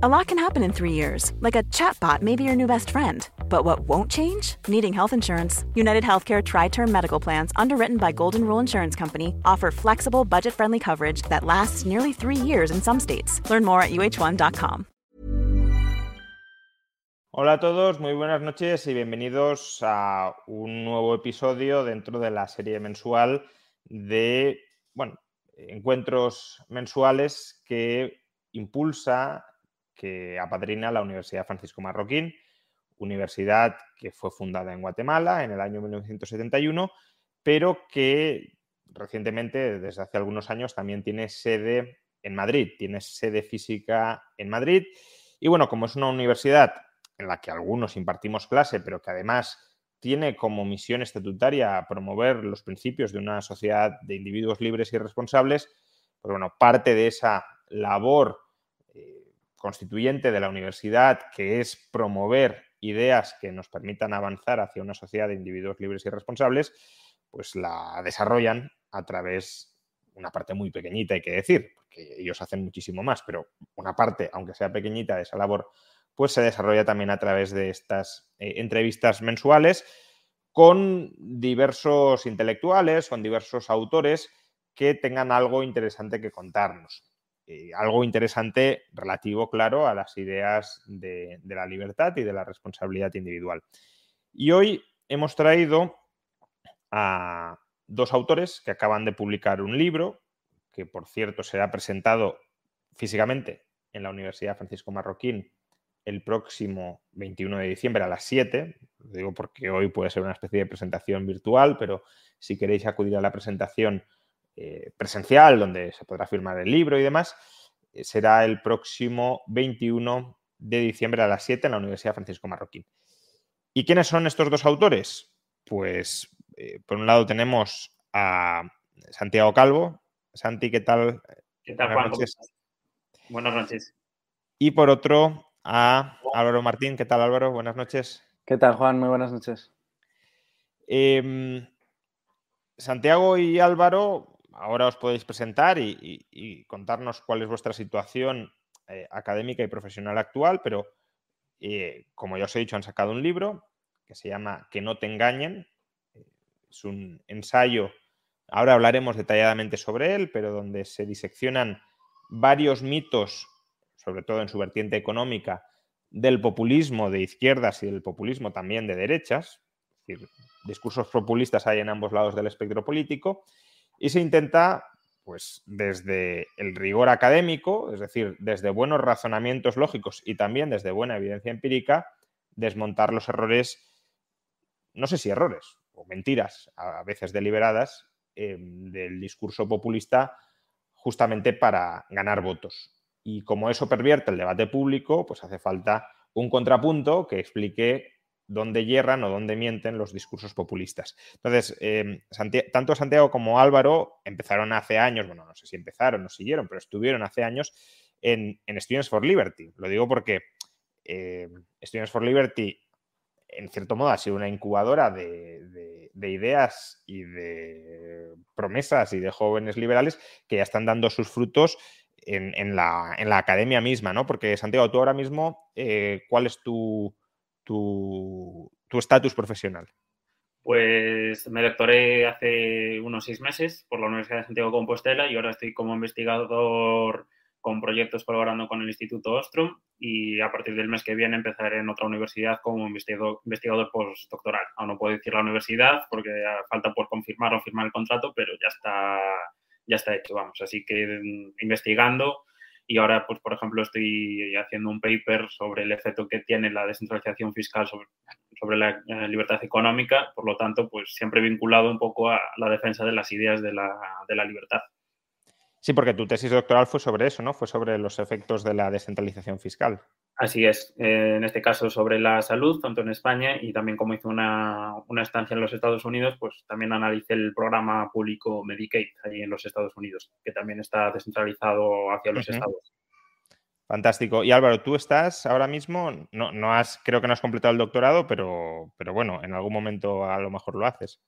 A lot can happen in three years, like a chatbot may be your new best friend. But what won't change? Needing health insurance. United Healthcare Tri Term Medical Plans, underwritten by Golden Rule Insurance Company, offer flexible, budget friendly coverage that lasts nearly three years in some states. Learn more at uh1.com. Hola a todos, muy buenas noches y bienvenidos a un nuevo episodio dentro de la serie mensual de, bueno, encuentros mensuales que impulsa, que apadrina la Universidad Francisco Marroquín, universidad que fue fundada en Guatemala en el año 1971, pero que recientemente, desde hace algunos años, también tiene sede en Madrid, tiene sede física en Madrid. Y bueno, como es una universidad en la que algunos impartimos clase, pero que además tiene como misión estatutaria promover los principios de una sociedad de individuos libres y responsables, pues bueno, parte de esa labor constituyente de la universidad, que es promover ideas que nos permitan avanzar hacia una sociedad de individuos libres y responsables, pues la desarrollan a través, una parte muy pequeñita hay que decir, porque ellos hacen muchísimo más, pero una parte, aunque sea pequeñita de esa labor, pues se desarrolla también a través de estas eh, entrevistas mensuales con diversos intelectuales, con diversos autores que tengan algo interesante que contarnos. Eh, algo interesante relativo, claro, a las ideas de, la libertad y de la responsabilidad individual. Y hoy hemos traído a dos autores que acaban de publicar un libro, que por cierto será presentado físicamente en la Universidad Francisco Marroquín el próximo 21 de diciembre a las 7. Lo digo porque hoy puede ser una especie de presentación virtual, pero si queréis acudir a la presentación eh, presencial, donde se podrá firmar el libro y demás, eh, será el próximo 21 de diciembre a las 7 en la Universidad Francisco Marroquín. ¿Y quiénes son estos dos autores? Pues eh, por un lado tenemos a Santiago Calvo. Santi, ¿qué tal? ¿Qué tal, Juan? Buenas noches. Buenas noches. Y por otro a Álvaro Martín. ¿Qué tal, Álvaro? Buenas noches. ¿Qué tal, Juan? Muy buenas noches. Em, Santiago y Álvaro ahora os podéis presentar y, contarnos cuál es vuestra situación eh, académica y profesional actual, pero eh, como ya os he dicho, han sacado un libro que se llama Que no te engañen. Es un ensayo, ahora hablaremos detalladamente sobre él, pero donde se diseccionan varios mitos, sobre todo en su vertiente económica, del populismo de izquierdas y del populismo también de derechas. Es decir, discursos populistas hay en ambos lados del espectro político y se intenta, pues desde el rigor académico, es decir, desde buenos razonamientos lógicos y también desde buena evidencia empírica, desmontar los errores, no sé si errores o mentiras, a veces deliberadas, em, del discurso populista justamente para ganar votos. Y como eso pervierte el debate público, pues hace falta un contrapunto que explique dónde hierran o dónde mienten los discursos populistas. Entonces, em, tanto Santiago como Álvaro empezaron hace años, bueno, no sé si empezaron o siguieron, pero estuvieron hace años en, Students for Liberty. Lo digo porque em, Students for Liberty, en cierto modo, ha sido una incubadora de, ideas y de promesas y de jóvenes liberales que ya están dando sus frutos en, la, academia misma, ¿no? Porque, Santiago, tú ahora mismo, eh, ¿cuál es tu tu estatus profesional? Pues me doctoré hace unos seis meses por la Universidad de Santiago Compostela y ahora estoy como investigador con proyectos colaborando con el Instituto Ostrom y a partir del mes que viene empezaré en otra universidad como investigador, investigador postdoctoral. Aún no puedo decir la universidad porque falta por confirmar o firmar el contrato, pero ya está, ya está hecho, vamos. Así que mm, investigando y ahora, pues, por ejemplo, estoy haciendo un paper sobre el efecto que tiene la descentralización fiscal sobre, la eh, libertad económica, por lo tanto, pues siempre vinculado un poco a la defensa de las ideas de la, de la libertad. Sí, porque tu tesis doctoral fue sobre eso, ¿no? Fue sobre los efectos de la descentralización fiscal. Así es, eh, en este caso sobre la salud, tanto en España y también como hice una, estancia en los Estados Unidos, pues también analicé el programa público Medicaid ahí en los Estados Unidos, que también está descentralizado hacia los estados. Fantástico. Y Álvaro, tú estás ahora mismo, no, no has, creo que no has completado el doctorado, pero, pero bueno, en algún momento a lo mejor lo haces.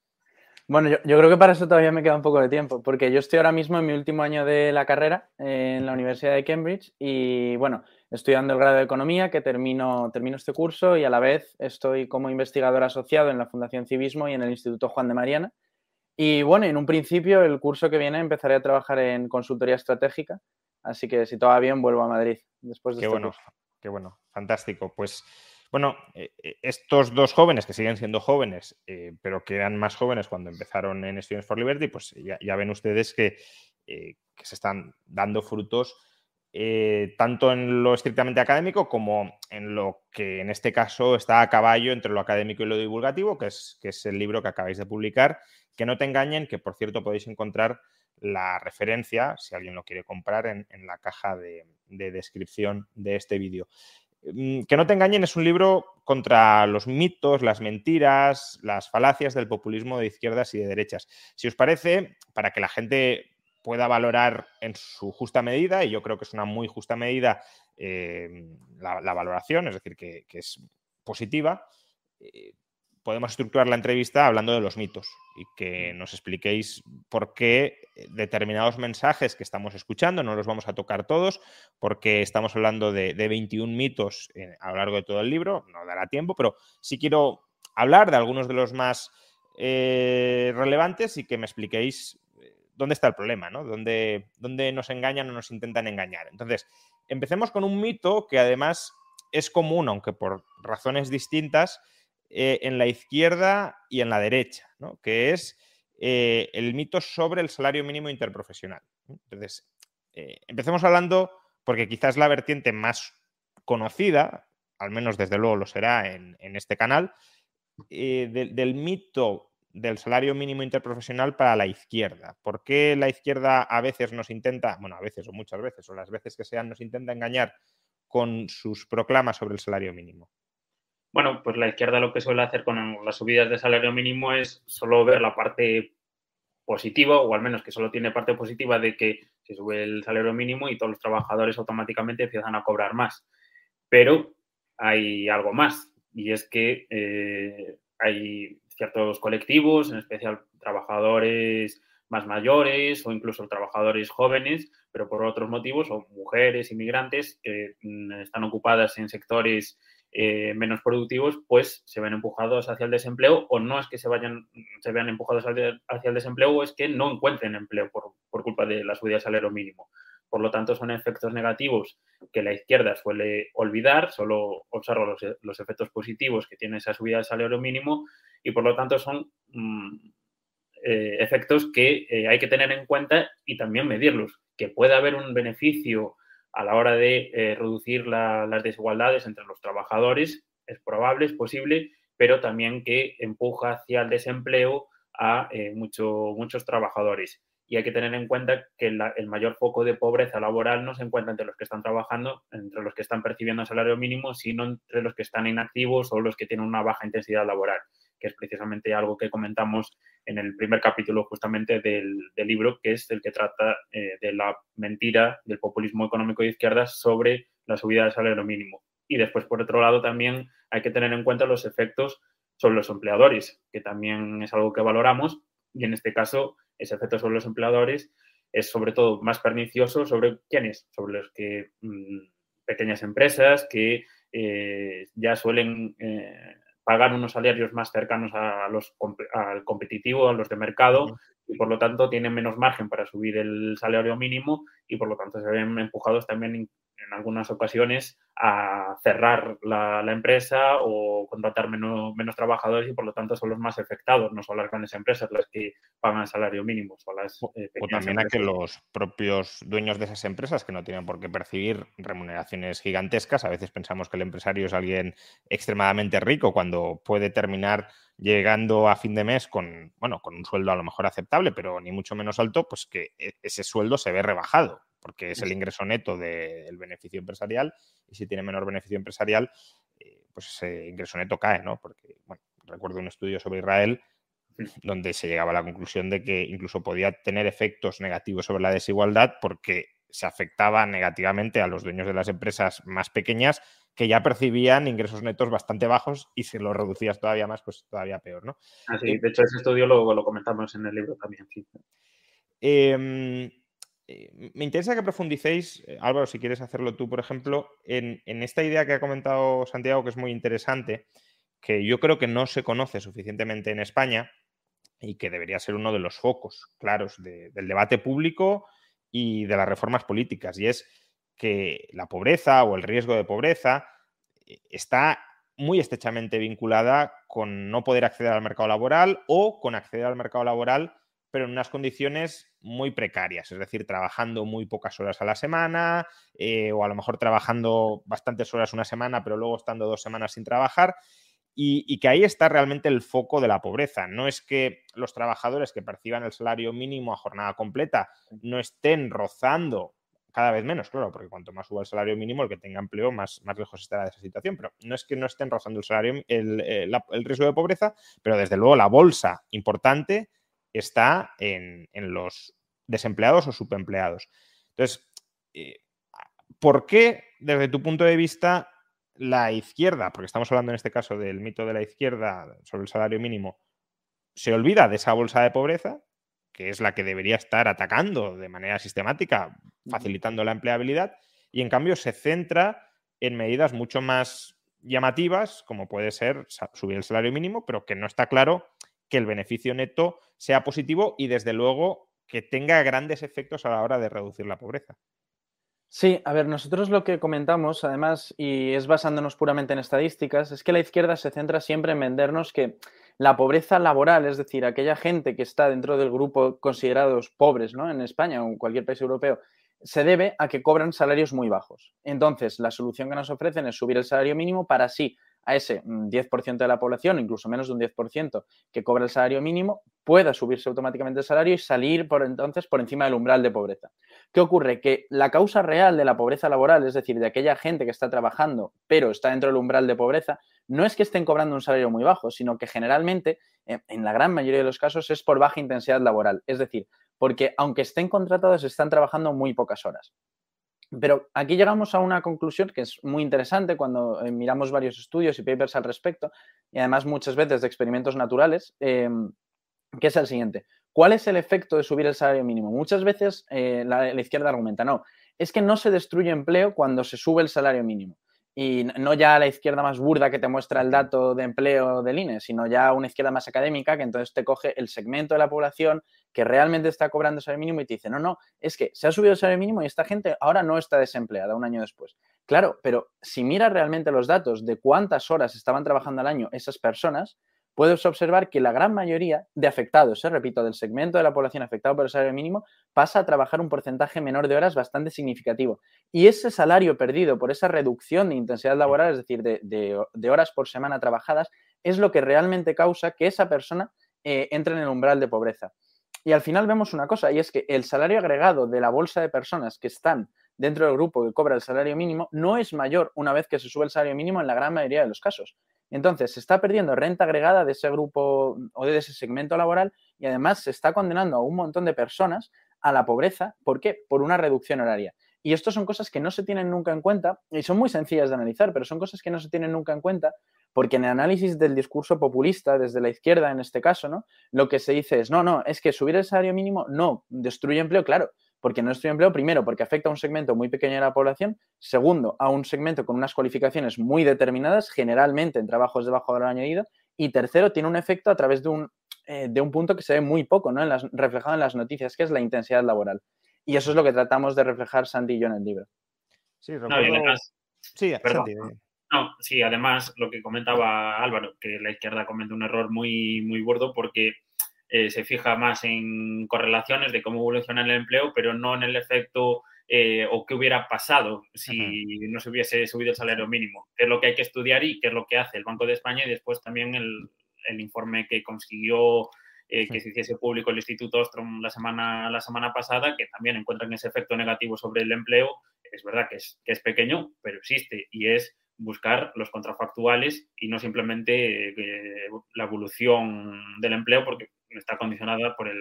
Bueno, yo, creo que para eso todavía me queda un poco de tiempo, porque yo estoy ahora mismo en mi último año de la carrera en la Universidad de Cambridge y bueno, estoy dando el grado de Economía que termino, termino este curso y a la vez estoy como investigador asociado en la Fundación Civismo y en el Instituto Juan de Mariana. Y bueno, en un principio el curso que viene empezaré a trabajar en consultoría estratégica, así que si todo va bien vuelvo a Madrid después de qué este bueno, Qué bueno, fantástico. Pues bueno, eh, eh, estos dos jóvenes que siguen siendo jóvenes, eh, pero que eran más jóvenes cuando empezaron en Students for Liberty, pues ya, ven ustedes que, se están dando frutos tanto en lo estrictamente académico como en lo que en este caso está a caballo entre lo académico y lo divulgativo, que es, que es el libro que acabáis de publicar. Que no te engañen, que por cierto podéis encontrar la referencia, si alguien lo quiere comprar, en, la caja de descripción de este vídeo. Mm, que no te engañen es un libro contra los mitos, las mentiras, las falacias del populismo de izquierdas y de derechas. Si os parece, para que la gente pueda valorar en su justa medida, y yo creo que es una muy justa medida eh, la, valoración, es decir, que, es positiva, eh, podemos estructurar la entrevista hablando de los mitos y que nos expliquéis por qué determinados mensajes que estamos escuchando, no los vamos a tocar todos, porque estamos hablando de, 21 mitos a lo largo de todo el libro, no dará tiempo, pero sí quiero hablar de algunos de los más eh, relevantes y que me expliquéis eh, dónde está el problema, ¿no? Dónde, dónde nos engañan o nos intentan engañar. Entonces, empecemos con un mito que además es común, aunque por razones distintas, eh, en la izquierda y en la derecha, que es eh, el mito sobre el salario mínimo interprofesional. Entonces, eh, empecemos hablando, porque quizás la vertiente más conocida, al menos desde luego lo será en, este canal, del mito del salario mínimo interprofesional para la izquierda. ¿Por qué la izquierda a veces nos intenta, bueno, a veces o muchas veces, o las veces que sean, nos intenta engañar con sus proclamas sobre el salario mínimo? Bueno, pues la izquierda lo que suele hacer con las subidas de salario mínimo es solo ver la parte positiva, o al menos que solo tiene parte positiva de que se sube el salario mínimo y todos los trabajadores automáticamente empiezan a cobrar más. Pero hay algo más, y es que eh, hay ciertos colectivos, en especial trabajadores más mayores o incluso trabajadores jóvenes, pero por otros motivos, o mujeres, inmigrantes, que mm, están ocupadas en sectores eh, menos productivos, pues se ven empujados hacia el desempleo o no es que se vayan, se vean empujados hacia, el desempleo o es que no encuentren empleo por, culpa de la subida del salario mínimo. Por lo tanto, son efectos negativos que la izquierda suele olvidar, solo observa los, efectos positivos que tiene esa subida del salario mínimo y por lo tanto son mm, eh, efectos que eh, hay que tener en cuenta y también medirlos. Que pueda haber un beneficio a la hora de eh, reducir las desigualdades entre los trabajadores, es probable, es posible, pero también que empuja hacia el desempleo a eh, muchos trabajadores. Y hay que tener en cuenta que el mayor foco de pobreza laboral no se encuentra entre los que están trabajando, entre los que están percibiendo salario mínimo, sino entre los que están inactivos o los que tienen una baja intensidad laboral que es precisamente algo que comentamos en el primer capítulo justamente del, libro, que es el que trata eh, de la mentira del populismo económico de izquierdas sobre la subida del salario mínimo. Y después, por otro lado, también hay que tener en cuenta los efectos sobre los empleadores, que también es algo que valoramos. Y en este caso, ese efecto sobre los empleadores es sobre todo más pernicioso sobre quiénes, sobre los que mm, pequeñas empresas que eh, ya suelen eh, pagar unos salarios más cercanos a los, al competitivo, a los de mercado, y por lo tanto tienen menos margen para subir el salario mínimo y por lo tanto se ven empujados también en algunas ocasiones a cerrar la, empresa o contratar menos, menos, trabajadores y por lo tanto son los más afectados, no son las grandes empresas las que pagan el salario mínimo. Son las, eh, o también a que los propios dueños de esas empresas que no tienen por qué percibir remuneraciones gigantescas, a veces pensamos que el empresario es alguien extremadamente rico cuando puede terminar llegando a fin de mes con, bueno, con un sueldo a lo mejor aceptable, pero ni mucho menos alto, pues que e, ese sueldo se ve rebajado porque es el ingreso neto del beneficio empresarial y si tiene menor beneficio empresarial, eh, pues ese ingreso neto cae, ¿no? Porque, bueno, recuerdo un estudio sobre Israel donde se llegaba a la conclusión de que incluso podía tener efectos negativos sobre la desigualdad porque se afectaba negativamente a los dueños de las empresas más pequeñas que ya percibían ingresos netos bastante bajos y si lo reducías todavía más, pues todavía peor, ¿no? Así, de hecho, ese estudio lo, lo comentamos en el libro también. Em, eh, me interesa que profundicéis, eh, Álvaro, si quieres hacerlo tú, por ejemplo, en, esta idea que ha comentado Santiago, que es muy interesante, que yo creo que no se conoce suficientemente en España y que debería ser uno de los focos claros del debate público y de las reformas políticas, y es que la pobreza o el riesgo de pobreza eh, está muy estrechamente vinculada con no poder acceder al mercado laboral o con acceder al mercado laboral, pero en unas condiciones muy precarias, es decir, trabajando muy pocas horas a la semana eh, o a lo mejor trabajando bastantes horas una semana, pero luego estando dos semanas sin trabajar. Y, y, que ahí está realmente el foco de la pobreza. No es que los trabajadores que perciban el salario mínimo a jornada completa no estén rozando cada vez menos, claro, porque cuanto más suba el salario mínimo, el que tenga empleo, más, más lejos estará de esa situación. Pero no es que no estén rozando el salario, el, eh, el, riesgo de pobreza, pero desde luego la bolsa importante está en, los desempleados o subempleados. Entonces, eh, ¿por qué, desde tu punto de vista, la izquierda, porque estamos hablando en este caso del mito de la izquierda sobre el salario mínimo, se olvida de esa bolsa de pobreza que es la que debería estar atacando de manera sistemática, facilitando la empleabilidad, y en cambio se centra en medidas mucho más llamativas, como puede ser subir el salario mínimo, pero que no está claro que el beneficio neto sea positivo y desde luego que tenga grandes efectos a la hora de reducir la pobreza. Sí, a ver, nosotros lo que comentamos, además, y es basándonos puramente en estadísticas, es que la izquierda se centra siempre en vendernos que la pobreza laboral, es decir, aquella gente que está dentro del grupo considerados pobres ¿no? en España o en cualquier país europeo, se debe a que cobran salarios muy bajos. Entonces, la solución que nos ofrecen es subir el salario mínimo para así a ese 10% mm, de la población, incluso menos de un 10% que cobra el salario mínimo, pueda subirse automáticamente el salario y salir por entonces por encima del umbral de pobreza. ¿Qué ocurre? Que la causa real de la pobreza laboral, es decir, de aquella gente que está trabajando pero está dentro del umbral de pobreza, no es que estén cobrando un salario muy bajo, sino que generalmente, eh, en la gran mayoría de los casos, es por baja intensidad laboral. Es decir, porque aunque estén contratados, están trabajando muy pocas horas. Pero aquí llegamos a una conclusión que es muy interesante cuando eh, miramos varios estudios y papers al respecto, y además muchas veces de experimentos naturales, em, que es el siguiente. ¿Cuál es el efecto de subir el salario mínimo? Muchas veces eh, la, la izquierda argumenta, no, es que no se destruye empleo cuando se sube el salario mínimo y no ya la izquierda más burda que te muestra el dato de empleo del INE, sino ya una izquierda más académica que entonces te coge el segmento de la población que realmente está cobrando el salario mínimo y te dice, no, no, es que se ha subido el salario mínimo y esta gente ahora no está desempleada un año después. Claro, pero si miras realmente los datos de cuántas horas estaban trabajando al año esas personas, puedes observar que la gran mayoría de afectados, eh, repito, del segmento de la población afectado por el salario mínimo, pasa a trabajar un porcentaje menor de horas bastante significativo. Y ese salario perdido por esa reducción de intensidad laboral, es decir, de, horas por semana trabajadas, es lo que realmente causa que esa persona eh, entre en el umbral de pobreza. Y al final vemos una cosa, y es que el salario agregado de la bolsa de personas que están dentro del grupo que cobra el salario mínimo no es mayor una vez que se sube el salario mínimo en la gran mayoría de los casos. Entonces, se está perdiendo renta agregada de ese grupo o de ese segmento laboral y además se está condenando a un montón de personas a la pobreza. ¿Por qué? Por una reducción horaria. Y esto son cosas que no se tienen nunca en cuenta y son muy sencillas de analizar, pero son cosas que no se tienen nunca en cuenta porque en el análisis del discurso populista, desde la izquierda en este caso, ¿no? Lo que se dice es, no, no, es que subir el salario mínimo no destruye empleo, claro, porque no estoy empleo, primero, porque afecta a un segmento muy pequeño de la población, segundo, a un segmento con unas cualificaciones muy determinadas, generalmente en trabajos de bajo valor añadido, y tercero, tiene un efecto a través de un, eh, de un punto que se ve muy poco, ¿no? En las, reflejado en las noticias, que es la intensidad laboral. Y eso es lo que tratamos de reflejar Santi y yo en el libro. Sí, además, sí, no, sí, además lo que comentaba Álvaro, que la izquierda comete un error muy, muy gordo porque eh, se fija más en correlaciones de cómo evoluciona el empleo, pero no en el efecto eh, o qué hubiera pasado si no se hubiese subido el salario mínimo, es lo que hay que estudiar y qué es lo que hace el Banco de España y después también el, informe que consiguió eh, que se hiciese público el Instituto Ostrom la semana, la semana pasada, que también encuentran ese efecto negativo sobre el empleo. Es verdad que es, que es pequeño, pero existe y es buscar los contrafactuales y no simplemente la evolución del empleo, porque está condicionada por, el,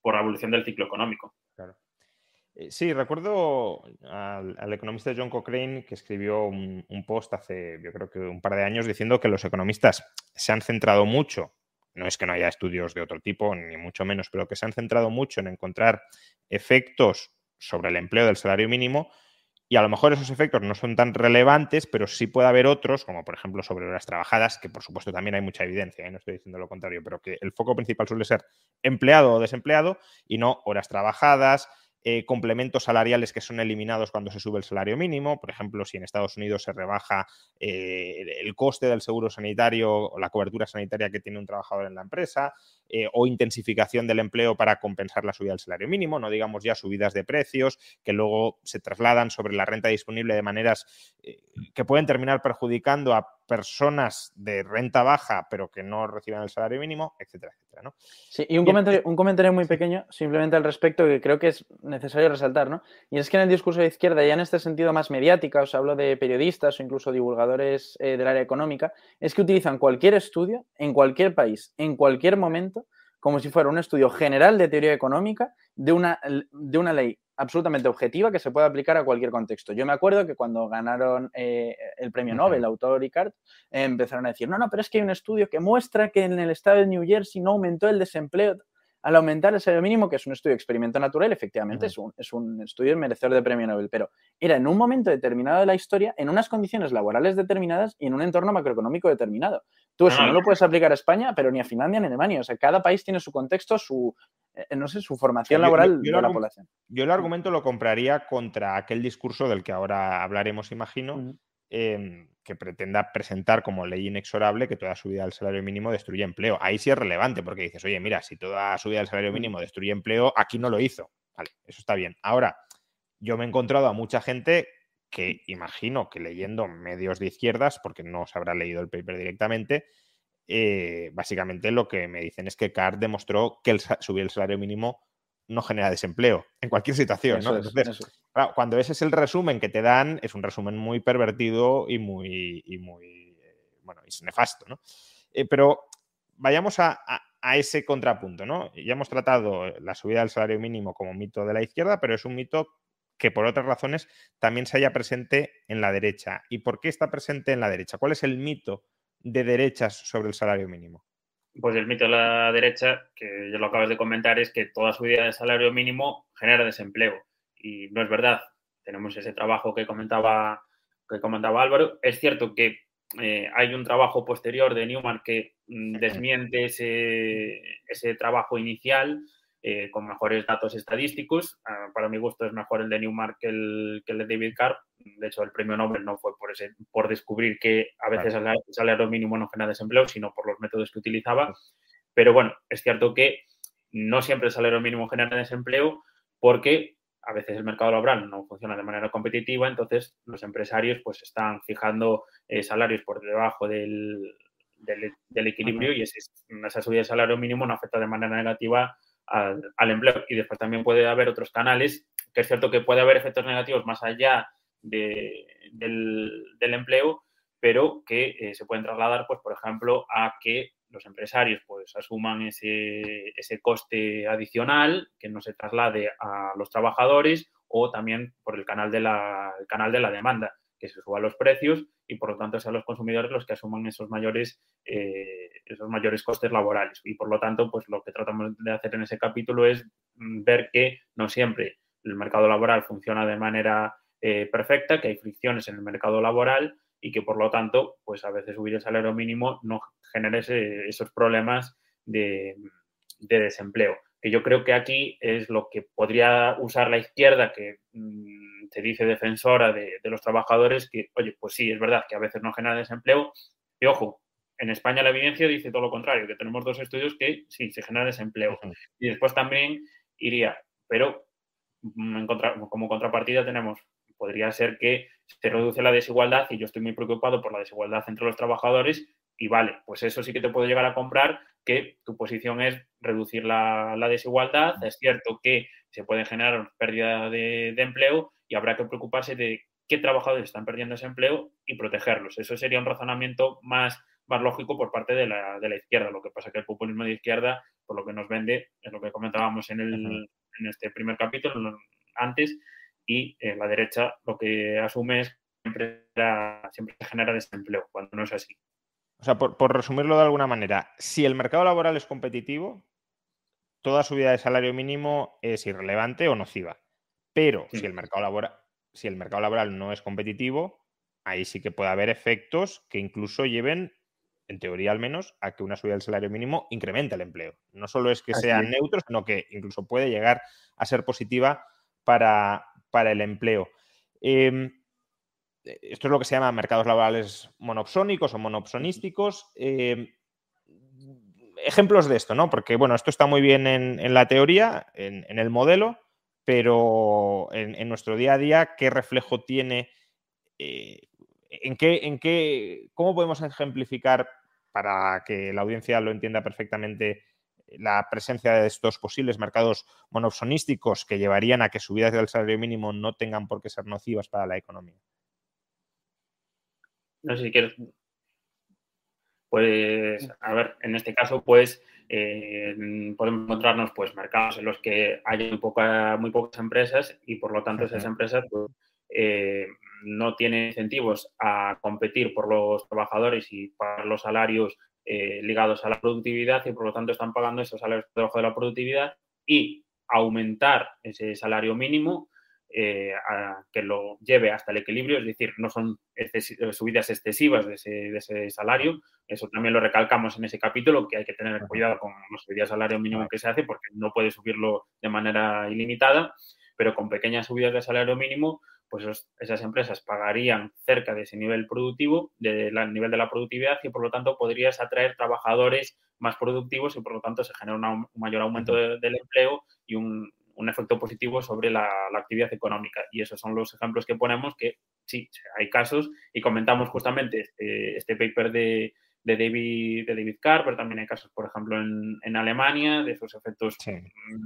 por la evolución del ciclo económico. Eh, sí, recuerdo al, economista John Cochrane que escribió un, post hace, yo creo que un par de años, diciendo que los economistas se han centrado mucho, no es que no haya estudios de otro tipo, ni mucho menos, pero que se han centrado mucho en encontrar efectos sobre el empleo del salario mínimo y a lo mejor esos efectos no son tan relevantes, pero sí puede haber otros, como por ejemplo sobre horas trabajadas, que por supuesto también hay mucha evidencia, ¿eh? no estoy diciendo lo contrario, pero que el foco principal suele ser empleado o desempleado y no horas trabajadas, eh, complementos salariales que son eliminados cuando se sube el salario mínimo. Por ejemplo, si en Estados Unidos se rebaja eh, el coste del seguro sanitario o la cobertura sanitaria que tiene un trabajador en la empresa, eh, o intensificación del empleo para compensar la subida del salario mínimo, no digamos ya subidas de precios que luego se trasladan sobre la renta disponible de maneras que pueden terminar perjudicando a personas de renta baja pero que no reciban el salario mínimo, etcétera, etcétera. ¿no? Sí, y un comentario, un comentario muy pequeño simplemente al respecto que creo que es necesario resaltar, ¿no? Y es que en el discurso de izquierda, ya en este sentido más mediática, os hablo de periodistas o incluso divulgadores eh, del área económica, es que utilizan cualquier estudio en cualquier país, en cualquier momento, como si fuera un estudio general de teoría económica de una, de una ley absolutamente objetiva que se puede aplicar a cualquier contexto. Yo me acuerdo que cuando ganaron eh, el premio Nobel, autor Ricard, empezaron a decir, no, no, pero es que hay un estudio que muestra que en el estado de New Jersey no aumentó el desempleo al aumentar el salario mínimo, que es un estudio de experimento natural, efectivamente es, un, es un estudio merecedor de premio Nobel, pero era en un momento determinado de la historia, en unas condiciones laborales determinadas y en un entorno macroeconómico determinado. Tú eso no lo puedes aplicar a España, pero ni a Finlandia ni a Alemania. O sea, cada país tiene su contexto, su, eh, no sé, su formación laboral de la población. Yo el argumento lo compraría contra aquel discurso del que ahora hablaremos, imagino, Em, que pretenda presentar como ley inexorable que toda subida del salario mínimo destruye empleo. Ahí sí es relevante porque dices, oye, mira, si toda subida del salario mínimo destruye empleo, aquí no lo hizo. Vale, eso está bien. Ahora, yo me he encontrado a mucha gente que imagino que leyendo medios de izquierdas, porque no se habrá leído el paper directamente, eh, básicamente lo que me dicen es que Carr demostró que el subir el salario mínimo no genera desempleo en cualquier situación. ¿no? Entonces, cuando ese es el resumen que te dan, es un resumen muy pervertido y muy, muy eh, bueno, es nefasto. ¿no? Eh, pero vayamos a, ese contrapunto. ¿no? Ya hemos tratado la subida del salario mínimo como mito de la izquierda, pero es un mito que por otras razones también se haya presente en la derecha. ¿Y por qué está presente en la derecha? ¿Cuál es el mito de derechas sobre el salario mínimo? Pues el mito de la derecha, que ya lo acabas de comentar, es que toda subida de salario mínimo genera desempleo. Y no es verdad. Tenemos ese trabajo que comentaba, que comentaba Álvaro. Es cierto que eh, hay un trabajo posterior de Newman que mm, desmiente ese, ese trabajo inicial eh, con mejores datos estadísticos. Ah, para mi gusto es mejor el de Newmark que el, que el de David Carr. De hecho, el premio Nobel no fue por, ese, por descubrir que a veces el salario mínimo no genera desempleo, sino por los métodos que utilizaba. Pero bueno, es cierto que no siempre el salario mínimo genera desempleo porque a veces el mercado laboral no funciona de manera competitiva, entonces los empresarios pues están fijando eh, salarios por debajo del, del, equilibrio y ese, esa subida de salario mínimo no afecta de manera negativa al, empleo. Y después también puede haber otros canales, que es cierto que puede haber efectos negativos más allá del, empleo, pero que eh, se pueden trasladar, pues, por ejemplo, a que los empresarios pues asuman ese, ese coste adicional que no se traslade a los trabajadores o también por el canal de la, el canal de la demanda que se suban los precios y por lo tanto sean los consumidores los que asuman esos mayores, eh, esos mayores costes laborales. Y por lo tanto, pues lo que tratamos de hacer en ese capítulo es mm, ver que no siempre el mercado laboral funciona de manera eh, perfecta, que hay fricciones en el mercado laboral y que por lo tanto, pues a veces subir el salario mínimo no genera esos problemas de, desempleo. Que yo creo que aquí es lo que podría usar la izquierda, que mm, te dice defensora de, los trabajadores que, oye, pues sí, es verdad que a veces no genera desempleo. Y ojo, en España la evidencia dice todo lo contrario, que tenemos dos estudios que sí, se genera desempleo. Y después también iría, pero mm, como contrapartida tenemos, podría ser que se reduce la desigualdad y yo estoy muy preocupado por la desigualdad entre los trabajadores y vale, pues eso sí que te puedo llegar a comprar, que tu posición es reducir la, desigualdad. Es cierto que se puede generar pérdida de, empleo y habrá que preocuparse de qué trabajadores están perdiendo ese empleo y protegerlos. Eso sería un razonamiento más, más lógico por parte de la, de la izquierda. Lo que pasa que el populismo de izquierda, por lo que nos vende, es lo que comentábamos en, el, en este primer capítulo, antes y en la derecha lo que asume es que siempre, se genera desempleo, cuando no es así. O sea, por, resumirlo de alguna manera, si el mercado laboral es competitivo, toda subida de salario mínimo es irrelevante o nociva. Pero si, el mercado laboral, si el mercado laboral no es competitivo, ahí sí que puede haber efectos que incluso lleven en teoría al menos, a que una subida del salario mínimo incremente el empleo. No solo es que sea neutro, sino que incluso puede llegar a ser positiva para, el empleo. Em, esto es lo que se llama mercados laborales monopsónicos o monopsonísticos. Em, ejemplos de esto, ¿no? Porque, bueno, esto está muy bien en, la teoría, en, el modelo, pero en, nuestro día a día, ¿qué reflejo tiene? Eh, ¿en, qué, ¿En qué, cómo podemos ejemplificar para que la audiencia lo entienda perfectamente, la presencia de estos posibles mercados monopsonísticos que llevarían a que subidas del salario mínimo no tengan por qué ser nocivas para la economía. No sé si quieres. Pues, a ver, en este caso, pues eh, podemos encontrarnos pues mercados en los que hay muy, poca, muy pocas empresas y por lo tanto esas empresas pues, eh, no tiene incentivos a competir por los trabajadores y para los salarios eh, ligados a la productividad y por lo tanto están pagando esos salarios por debajo de la productividad y aumentar ese salario mínimo eh, a, que lo lleve hasta el equilibrio, es decir, no son subidas excesivas de ese, salario. Eso también lo recalcamos en ese capítulo, que hay que tener cuidado con los subidas de salario mínimo que se hace porque no puede subirlo de manera ilimitada, pero con pequeñas subidas de salario mínimo pues esas empresas pagarían cerca de ese nivel productivo, del nivel de la productividad, y por lo tanto podrías atraer trabajadores más productivos y por lo tanto se genera un mayor aumento del empleo y un, efecto positivo sobre la, actividad económica. Y esos son los ejemplos que ponemos que sí, hay casos y comentamos justamente este, este paper de, David, de David Carr, pero también hay casos, por ejemplo, en, Alemania, de esos efectos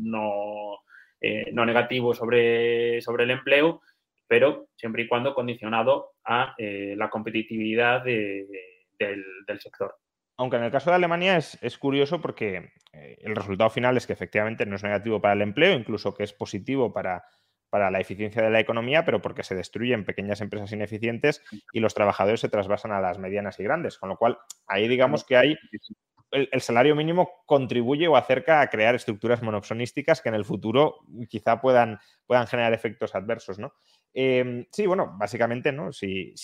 no, eh, no negativos sobre, sobre el empleo pero siempre y cuando condicionado a eh, la competitividad del, sector. Aunque en el caso de Alemania es, curioso porque eh, el resultado final es que efectivamente no es negativo para el empleo, incluso que es positivo para, para la eficiencia de la economía, pero porque se destruyen pequeñas empresas ineficientes y los trabajadores se trasvasan a las medianas y grandes. Con lo cual, ahí digamos que hay el, salario mínimo contribuye o acerca a crear estructuras monopsonísticas que en el futuro quizá puedan, puedan generar efectos adversos, ¿no? Em, sí, bueno, básicamente, ¿no? Si,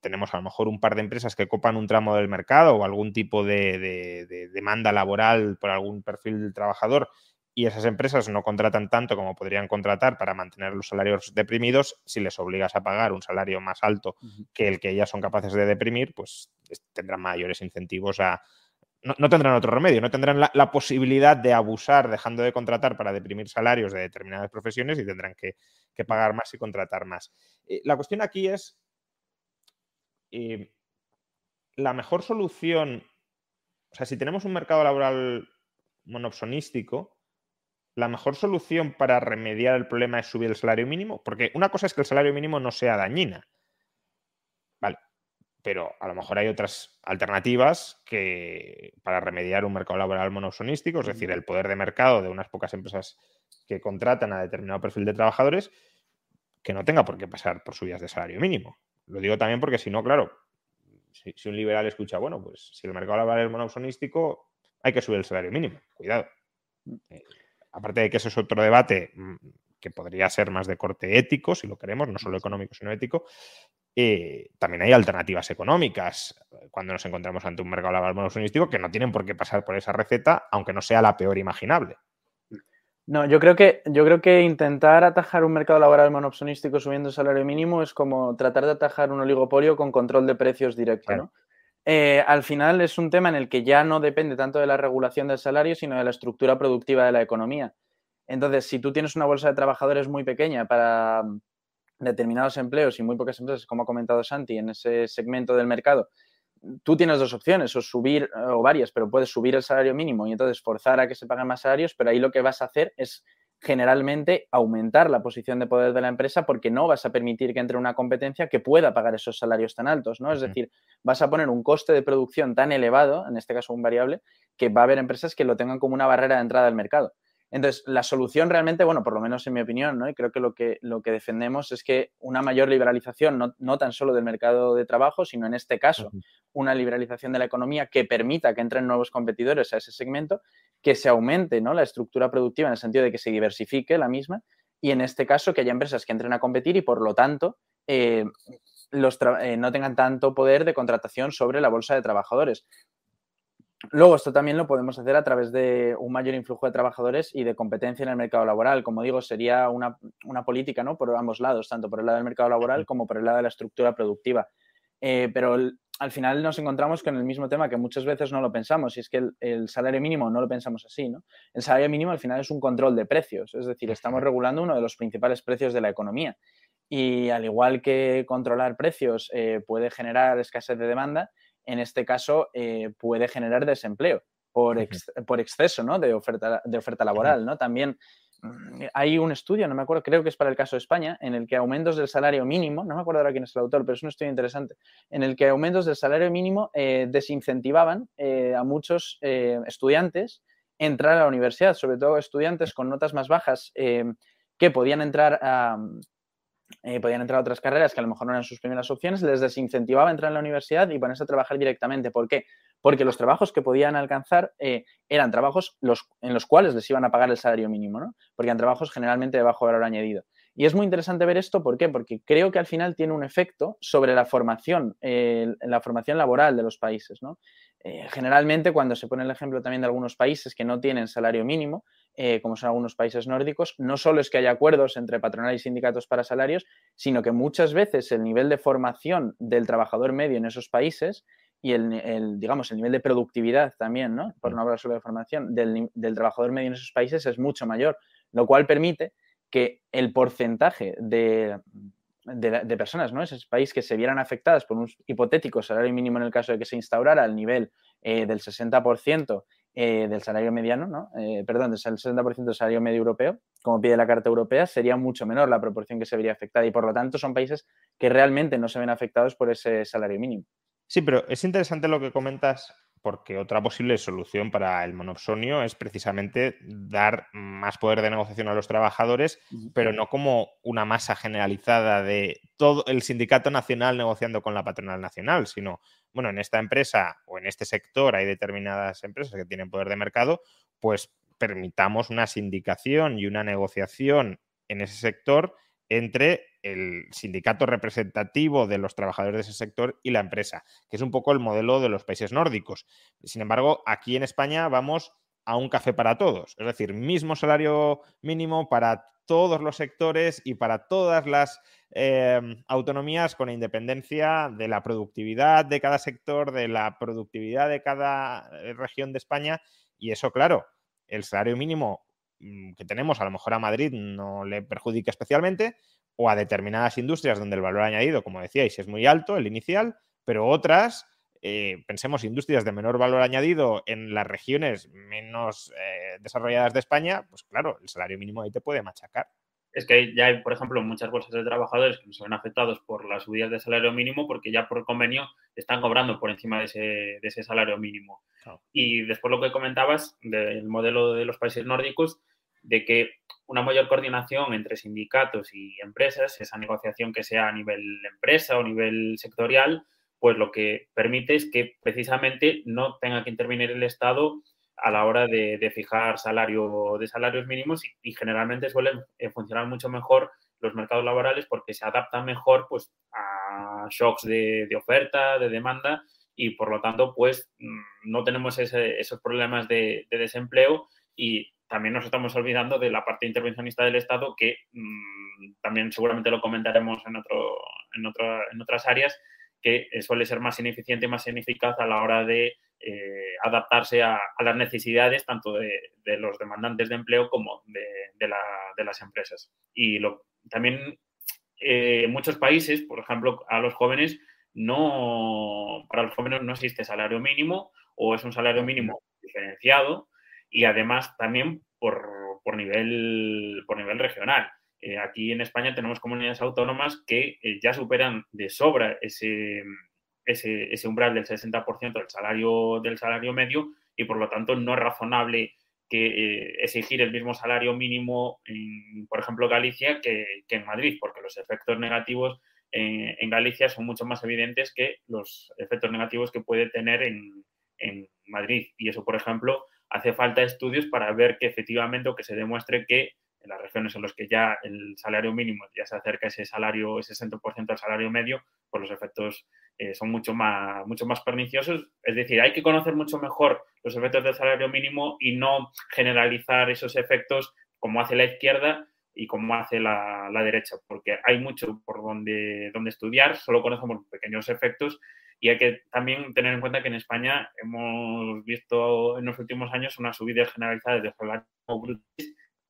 tenemos a lo mejor un par de empresas que copan un tramo del mercado o algún tipo de, demanda laboral por algún perfil del trabajador y esas empresas no contratan tanto como podrían contratar para mantener los salarios deprimidos, si les obligas a pagar un salario más alto que el que ellas son capaces de deprimir, pues tendrán mayores incentivos a, no, tendrán otro remedio, no tendrán la, posibilidad de abusar dejando de contratar para deprimir salarios de determinadas profesiones y tendrán que, pagar más y contratar más. Eh, la cuestión aquí es, eh, la mejor solución, o sea, si tenemos un mercado laboral monopsonístico, la mejor solución para remediar el problema es subir el salario mínimo, porque una cosa es que el salario mínimo no sea dañina, pero a lo mejor hay otras alternativas que para remediar un mercado laboral monosonístico, es decir, el poder de mercado de unas pocas empresas que contratan a determinado perfil de trabajadores, que no tenga por qué pasar por subidas de salario mínimo. Lo digo también porque si no, claro, si, un liberal escucha, bueno, pues si el mercado laboral es monosonístico, hay que subir el salario mínimo. Cuidado. Eh, aparte de que ese es otro debate mm, que podría ser más de corte ético, si lo queremos, no solo económico, sino ético, eh, también hay alternativas económicas cuando nos encontramos ante un mercado laboral monosonístico que no tienen por qué pasar por esa receta, aunque no sea la peor imaginable. No, yo creo que, yo creo que intentar atajar un mercado laboral monopsonístico subiendo el salario mínimo es como tratar de atajar un oligopolio con control de precios directo. Eh, al final es un tema en el que ya no depende tanto de la regulación del salario, sino de la estructura productiva de la economía. Entonces, si tú tienes una bolsa de trabajadores muy pequeña para, determinados empleos y muy pocas empresas, como ha comentado Santi, en ese segmento del mercado, tú tienes dos opciones, o subir, o varias, pero puedes subir el salario mínimo y entonces forzar a que se paguen más salarios, pero ahí lo que vas a hacer es generalmente aumentar la posición de poder de la empresa porque no vas a permitir que entre una competencia que pueda pagar esos salarios tan altos, ¿no? Es decir, vas a poner un coste de producción tan elevado, en este caso un variable, que va a haber empresas que lo tengan como una barrera de entrada al mercado. Entonces, la solución realmente, bueno, por lo menos en mi opinión, ¿no? y creo que lo que, lo que defendemos es que una mayor liberalización, no, no tan solo del mercado de trabajo, sino en este caso, una liberalización de la economía que permita que entren nuevos competidores a ese segmento, que se aumente ¿no? la estructura productiva en el sentido de que se diversifique la misma y en este caso que haya empresas que entren a competir y por lo tanto eh, los eh, no tengan tanto poder de contratación sobre la bolsa de trabajadores. Luego, esto también lo podemos hacer a través de un mayor influjo de trabajadores y de competencia en el mercado laboral. Como digo, sería una, política ¿no? por ambos lados, tanto por el lado del mercado laboral como por el lado de la estructura productiva. Eh, pero al final nos encontramos con el mismo tema que muchas veces no lo pensamos, y es que el, salario mínimo no lo pensamos así. ¿no? El salario mínimo al final es un control de precios, es decir, estamos regulando uno de los principales precios de la economía. Y al igual que controlar precios eh, puede generar escasez de demanda, en este caso eh, puede generar desempleo por, por exceso ¿no? de, oferta, de oferta laboral. ¿no? También mm, hay un estudio, no me acuerdo, creo que es para el caso de España, en el que aumentos del salario mínimo, no me acuerdo ahora quién es el autor, pero es un estudio interesante, en el que aumentos del salario mínimo eh, desincentivaban a muchos estudiantes entrar a la universidad, sobre todo estudiantes con notas más bajas que podían entrar a, eh, podían entrar a otras carreras que a lo mejor no eran sus primeras opciones, les desincentivaba entrar en la universidad y ponerse a trabajar directamente. ¿Por qué? Porque los trabajos que podían alcanzar eh, eran trabajos los, en los cuales les iban a pagar el salario mínimo, ¿no? Porque eran trabajos generalmente de bajo valor añadido. Y es muy interesante ver esto, ¿por qué? Porque creo que al final tiene un efecto sobre la formación, eh, la formación laboral de los países, ¿no? generalmente, cuando se pone el ejemplo también de algunos países que no tienen salario mínimo, eh, como son algunos países nórdicos, no solo es que haya acuerdos entre patronal y sindicatos para salarios, sino que muchas veces el nivel de formación del trabajador medio en esos países y el, digamos, el nivel de productividad también, ¿no? por no hablar solo de formación, del, trabajador medio en esos países es mucho mayor, lo cual permite que el porcentaje de, de, personas, ¿no? Ese país que se vieran afectadas por un hipotético salario mínimo en el caso de que se instaurara al nivel eh, del 60% eh, del salario mediano, ¿no? Eh, perdón, del 60% del salario medio europeo, como pide la Carta Europea, sería mucho menor la proporción que se vería afectada y por lo tanto son países que realmente no se ven afectados por ese salario mínimo. Sí, pero es interesante lo que comentas porque otra posible solución para el monopsonio es precisamente dar más poder de negociación a los trabajadores, pero no como una masa generalizada de todo el sindicato nacional negociando con la patronal nacional, sino, bueno, en esta empresa o en este sector hay determinadas empresas que tienen poder de mercado, pues permitamos una sindicación y una negociación en ese sector entre el sindicato representativo de los trabajadores de ese sector y la empresa, que es un poco el modelo de los países nórdicos. Sin embargo, aquí en España vamos a un café para todos, es decir, mismo salario mínimo para todos los sectores y para todas las em, autonomías con independencia de la productividad de cada sector, de la productividad de cada eh, región de España. Y eso, claro, el salario mínimo mm, que tenemos a lo mejor a Madrid no le perjudica especialmente, o a determinadas industrias donde el valor añadido, como decíais, es muy alto, el inicial, pero otras, eh, pensemos, industrias de menor valor añadido en las regiones menos eh, desarrolladas de España, pues claro, el salario mínimo ahí te puede machacar. Es que ya hay, por ejemplo, muchas bolsas de trabajadores que no se ven afectados por las subidas de salario mínimo porque ya por convenio están cobrando por encima de ese, salario mínimo. Y después lo que comentabas del modelo de los países nórdicos, de que una mayor coordinación entre sindicatos y empresas, esa negociación que sea a nivel empresa o nivel sectorial, pues lo que permite es que precisamente no tenga que intervenir el Estado a la hora de, fijar salario de salarios mínimos y, generalmente suelen eh, funcionar mucho mejor los mercados laborales porque se adaptan mejor pues a shocks de, oferta, de demanda y por lo tanto pues mm, no tenemos esos problemas de, de desempleo y también nos estamos olvidando de la parte intervencionista del Estado, que mm, también seguramente lo comentaremos en, otro, en, en otras áreas, que eh, suele ser más ineficiente y más ineficaz a la hora de eh, adaptarse a, las necesidades tanto de, los demandantes de empleo como de, las empresas. Y lo, también en eh, muchos países, por ejemplo, a los jóvenes, no, para los jóvenes no existe salario mínimo o es un salario mínimo diferenciado y además también por, nivel, por nivel regional. Eh, aquí en España tenemos comunidades autónomas que eh, ya superan de sobra ese, ese, umbral del 60% del salario, del salario medio y por lo tanto no es razonable que eh, exigir el mismo salario mínimo en, por ejemplo, Galicia que, en Madrid, porque los efectos negativos en Galicia son mucho más evidentes que los efectos negativos que puede tener en, en Madrid. Y eso, por ejemplo, hace falta estudios para ver que efectivamente o que se demuestre que en las regiones en las que ya el salario mínimo ya se acerca a ese salario, ese 60% al salario medio, pues los efectos eh, son mucho más, mucho más perniciosos. Es decir, hay que conocer mucho mejor los efectos del salario mínimo y no generalizar esos efectos como hace la izquierda y como hace la, la derecha, porque hay mucho por donde, donde estudiar, solo conocemos pequeños efectos y hay que también tener en cuenta que en España hemos visto en los últimos años una subida generalizada de salario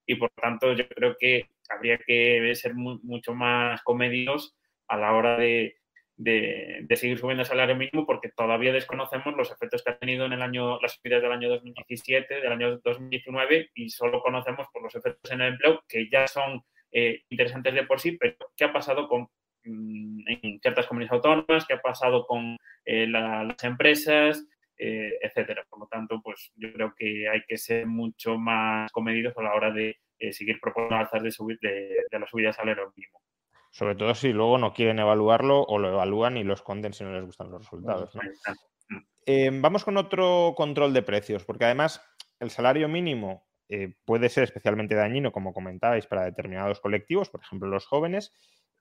y por tanto yo creo que habría que ser mucho más comedidos a la hora de, de, seguir subiendo el salario mínimo porque todavía desconocemos los efectos que ha tenido en el año, las subidas del año 2017, del año 2019 y solo conocemos por los efectos en el empleo que ya son eh, interesantes de por sí, pero ¿qué ha pasado con Mm, en ciertas comunidades autónomas, qué ha pasado con eh, las empresas, eh, etcétera. Por lo tanto, pues yo creo que hay que ser mucho más comedidos a la hora de eh, seguir proponiendo alzas de, subir, de, la subida de salario mínimo. Sobre todo si luego no quieren evaluarlo o lo evalúan y lo esconden si no les gustan los resultados. Mm. vamos con otro control de precios, porque además el salario mínimo puede ser especialmente dañino, como comentabais, para determinados colectivos, por ejemplo los jóvenes,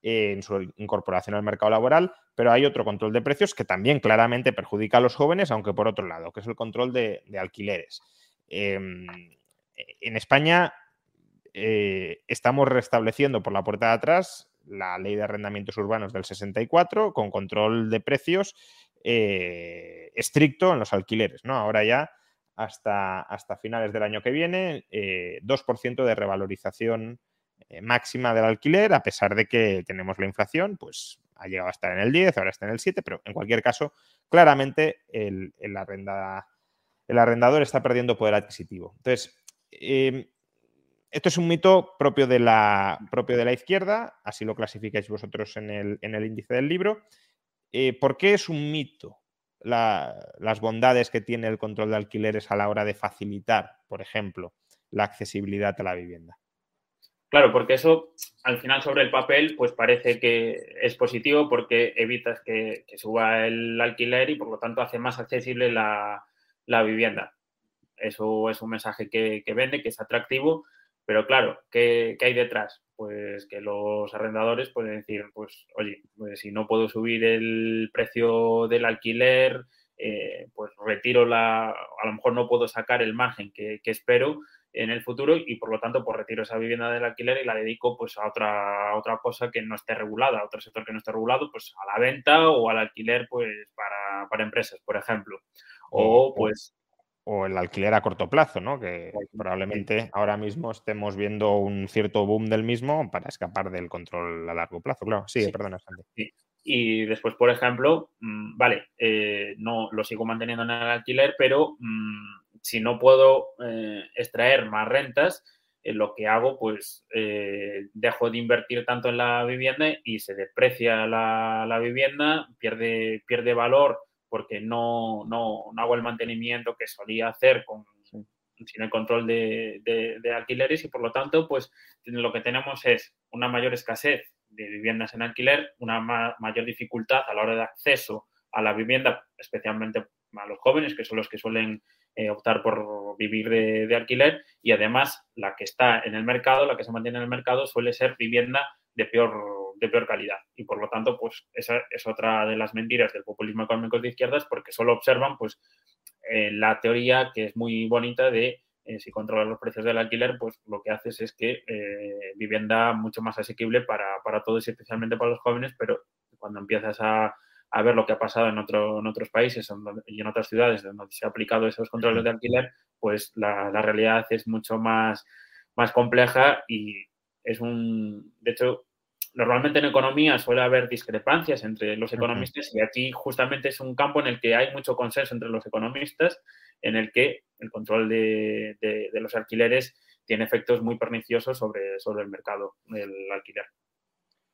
en su incorporación al mercado laboral, pero hay otro control de precios que también claramente perjudica a los jóvenes, aunque por otro lado, que es el control de, alquileres. Em, en España eh, estamos restableciendo por la puerta de atrás la ley de arrendamientos urbanos del 64 con control de precios eh, estricto en los alquileres. ¿no? Ahora ya hasta, hasta finales del año que viene, 2% eh, de revalorización eh, máxima del alquiler, a pesar de que tenemos la inflación, pues ha llegado a estar en el 10, ahora está en el 7, pero en cualquier caso, claramente el, el, el arrendador está perdiendo poder adquisitivo. Entonces, em, esto es un mito propio de, la, propio de la izquierda, así lo clasificáis vosotros en el, en el índice del libro. Eh, ¿Por qué es un mito las bondades que tiene el control de alquileres a la hora de facilitar, por ejemplo, la accesibilidad a la vivienda? Claro, porque eso al final sobre el papel pues parece que es positivo porque evitas que, suba el alquiler y por lo tanto hace más accesible la, vivienda. Eso es un mensaje que, vende, que es atractivo, pero claro, ¿qué, hay detrás? Pues que los arrendadores pueden decir, pues oye, pues si no puedo subir el precio del alquiler, eh, pues retiro la, a lo mejor no puedo sacar el margen que espero, en el futuro y por lo tanto pues retiro esa vivienda del alquiler y la dedico pues a otra, otra cosa que no esté regulada, a otro sector que no esté regulado, pues a la venta o al alquiler pues para, empresas, por ejemplo. O, pues... O el alquiler a corto plazo, ¿no? Que probablemente ahora mismo estemos viendo un cierto boom del mismo para escapar del control a largo plazo. Claro, sí, perdona, Y después, por ejemplo, mm, vale, eh, no lo sigo manteniendo en el alquiler, pero mm, si no puedo eh, extraer más rentas, eh, lo que hago, pues dejo de invertir tanto en la vivienda y se deprecia la, vivienda, pierde, pierde valor porque no, no, hago el mantenimiento que solía hacer con, sin el control de, de, alquileres y por lo tanto, pues lo que tenemos es una mayor escasez de viviendas en alquiler, una mayor dificultad a la hora de acceso a la vivienda, especialmente a los jóvenes, que son los que suelen eh, optar por vivir de, alquiler y además la que está en el mercado, la que se mantiene en el mercado suele ser vivienda de peor, de peor calidad. Y por lo tanto pues esa es otra de las mentiras del populismo económico de izquierdas porque solo observan pues eh, la teoría que es muy bonita de eh, si controlas los precios del alquiler, pues lo que haces es que vivienda mucho más asequible para, para todos y especialmente para los jóvenes, pero cuando empiezas a, a ver lo que ha pasado en, en otros países y en otras ciudades donde se ha aplicado esos controles de alquiler, pues la, realidad es mucho más, más compleja y es un, de hecho, normalmente en economía suele haber discrepancias entre los economistas y aquí justamente es un campo en el que hay mucho consenso entre los economistas, en el que el control de, de los alquileres tiene efectos muy perniciosos sobre, sobre el mercado del alquiler.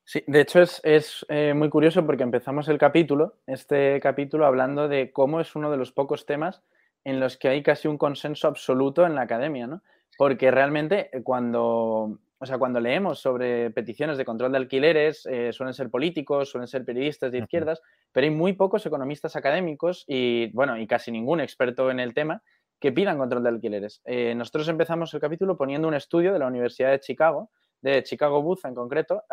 Sí, de hecho es, eh, muy curioso porque empezamos el capítulo, este capítulo, hablando de cómo es uno de los pocos temas en los que hay casi un consenso absoluto en la academia, ¿no? Porque realmente eh, cuando, o sea, cuando leemos sobre peticiones de control de alquileres, eh, suelen ser políticos, suelen ser periodistas de izquierdas, pero hay muy pocos economistas académicos y, bueno, y casi ningún experto en el tema que pidan control de alquileres. Eh, nosotros empezamos el capítulo poniendo un estudio de la Universidad de Chicago, de Chicago Booth en concreto,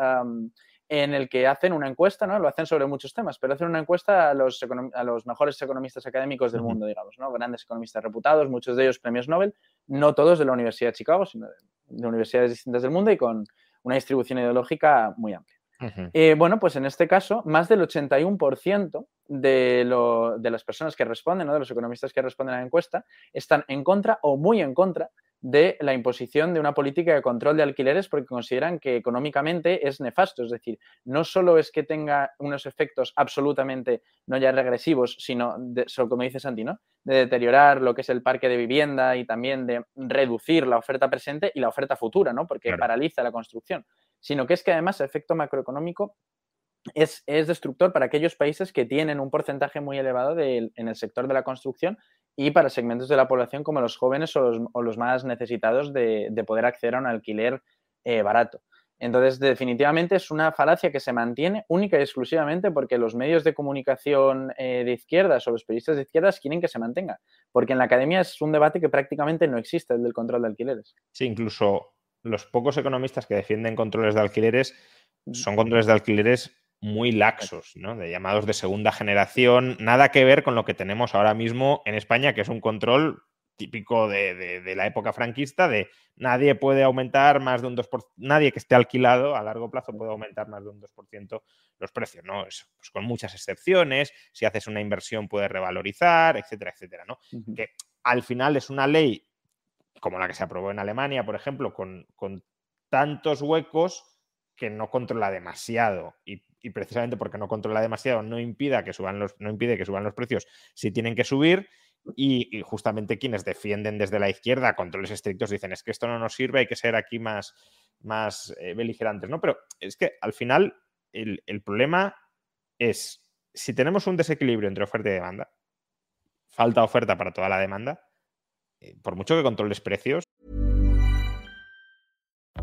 en el que hacen una encuesta, ¿no? Lo hacen sobre muchos temas, pero hacen una encuesta a los, a los mejores economistas académicos del mundo, digamos, ¿no? Grandes economistas reputados, muchos de ellos premios Nobel, no todos de la Universidad de Chicago, sino de, universidades distintas del mundo y con una distribución ideológica muy amplia. Eh, bueno, pues en este caso, más del 81% de, lo, de, las personas que responden, ¿no? de los economistas que responden a la encuesta, están en contra o muy en contra de la imposición de una política de control de alquileres porque consideran que económicamente es nefasto. Es decir, no solo es que tenga unos efectos absolutamente no ya regresivos, sino, de, como dice Santi, ¿no? de deteriorar lo que es el parque de vivienda y también de reducir la oferta presente y la oferta futura, ¿no? porque paraliza la construcción, sino que es que además el efecto macroeconómico es, destructor para aquellos países que tienen un porcentaje muy elevado en el sector de la construcción y para segmentos de la población como los jóvenes o los, más necesitados de, poder acceder a un alquiler eh, barato. Entonces, definitivamente es una falacia que se mantiene única y exclusivamente porque los medios de comunicación eh, de izquierdas o los periodistas de izquierdas quieren que se mantenga. Porque en la academia es un debate que prácticamente no existe, el del control de alquileres. Sí, incluso los pocos economistas que defienden controles de alquileres son controles de alquileres muy laxos, ¿no? De llamados de segunda generación, nada que ver con lo que tenemos ahora mismo en España, que es un control típico de, la época franquista, de nadie puede aumentar más de un 2%, nadie que esté alquilado a largo plazo puede aumentar más de un 2% los precios, ¿no? pues con muchas excepciones, si haces una inversión puedes revalorizar, etcétera, etcétera, ¿no? Que al final es una ley como la que se aprobó en Alemania, por ejemplo, con, con tantos huecos que no controla demasiado y, precisamente porque no controla demasiado no, impida que suban los, no impide que suban los precios si tienen que subir y, justamente quienes defienden desde la izquierda controles estrictos dicen es que esto no nos sirve, hay que ser aquí más, más eh, beligerantes, ¿no? Pero es que al final el, el problema es si tenemos un desequilibrio entre oferta y demanda, falta oferta para toda la demanda, eh, por mucho que controles precios,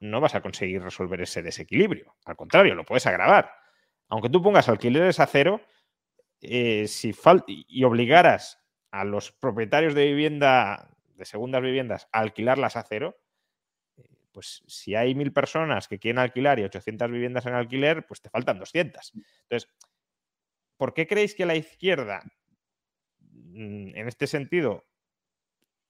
No vas a conseguir resolver ese desequilibrio. Al contrario, lo puedes agravar. Aunque tú pongas alquileres a cero, eh, si y obligaras a los propietarios de vivienda, de segundas viviendas, a alquilarlas a cero, pues si hay mil personas que quieren alquilar y 800 viviendas en alquiler, pues te faltan 200. Entonces, ¿por qué creéis que la izquierda, mm, en este sentido,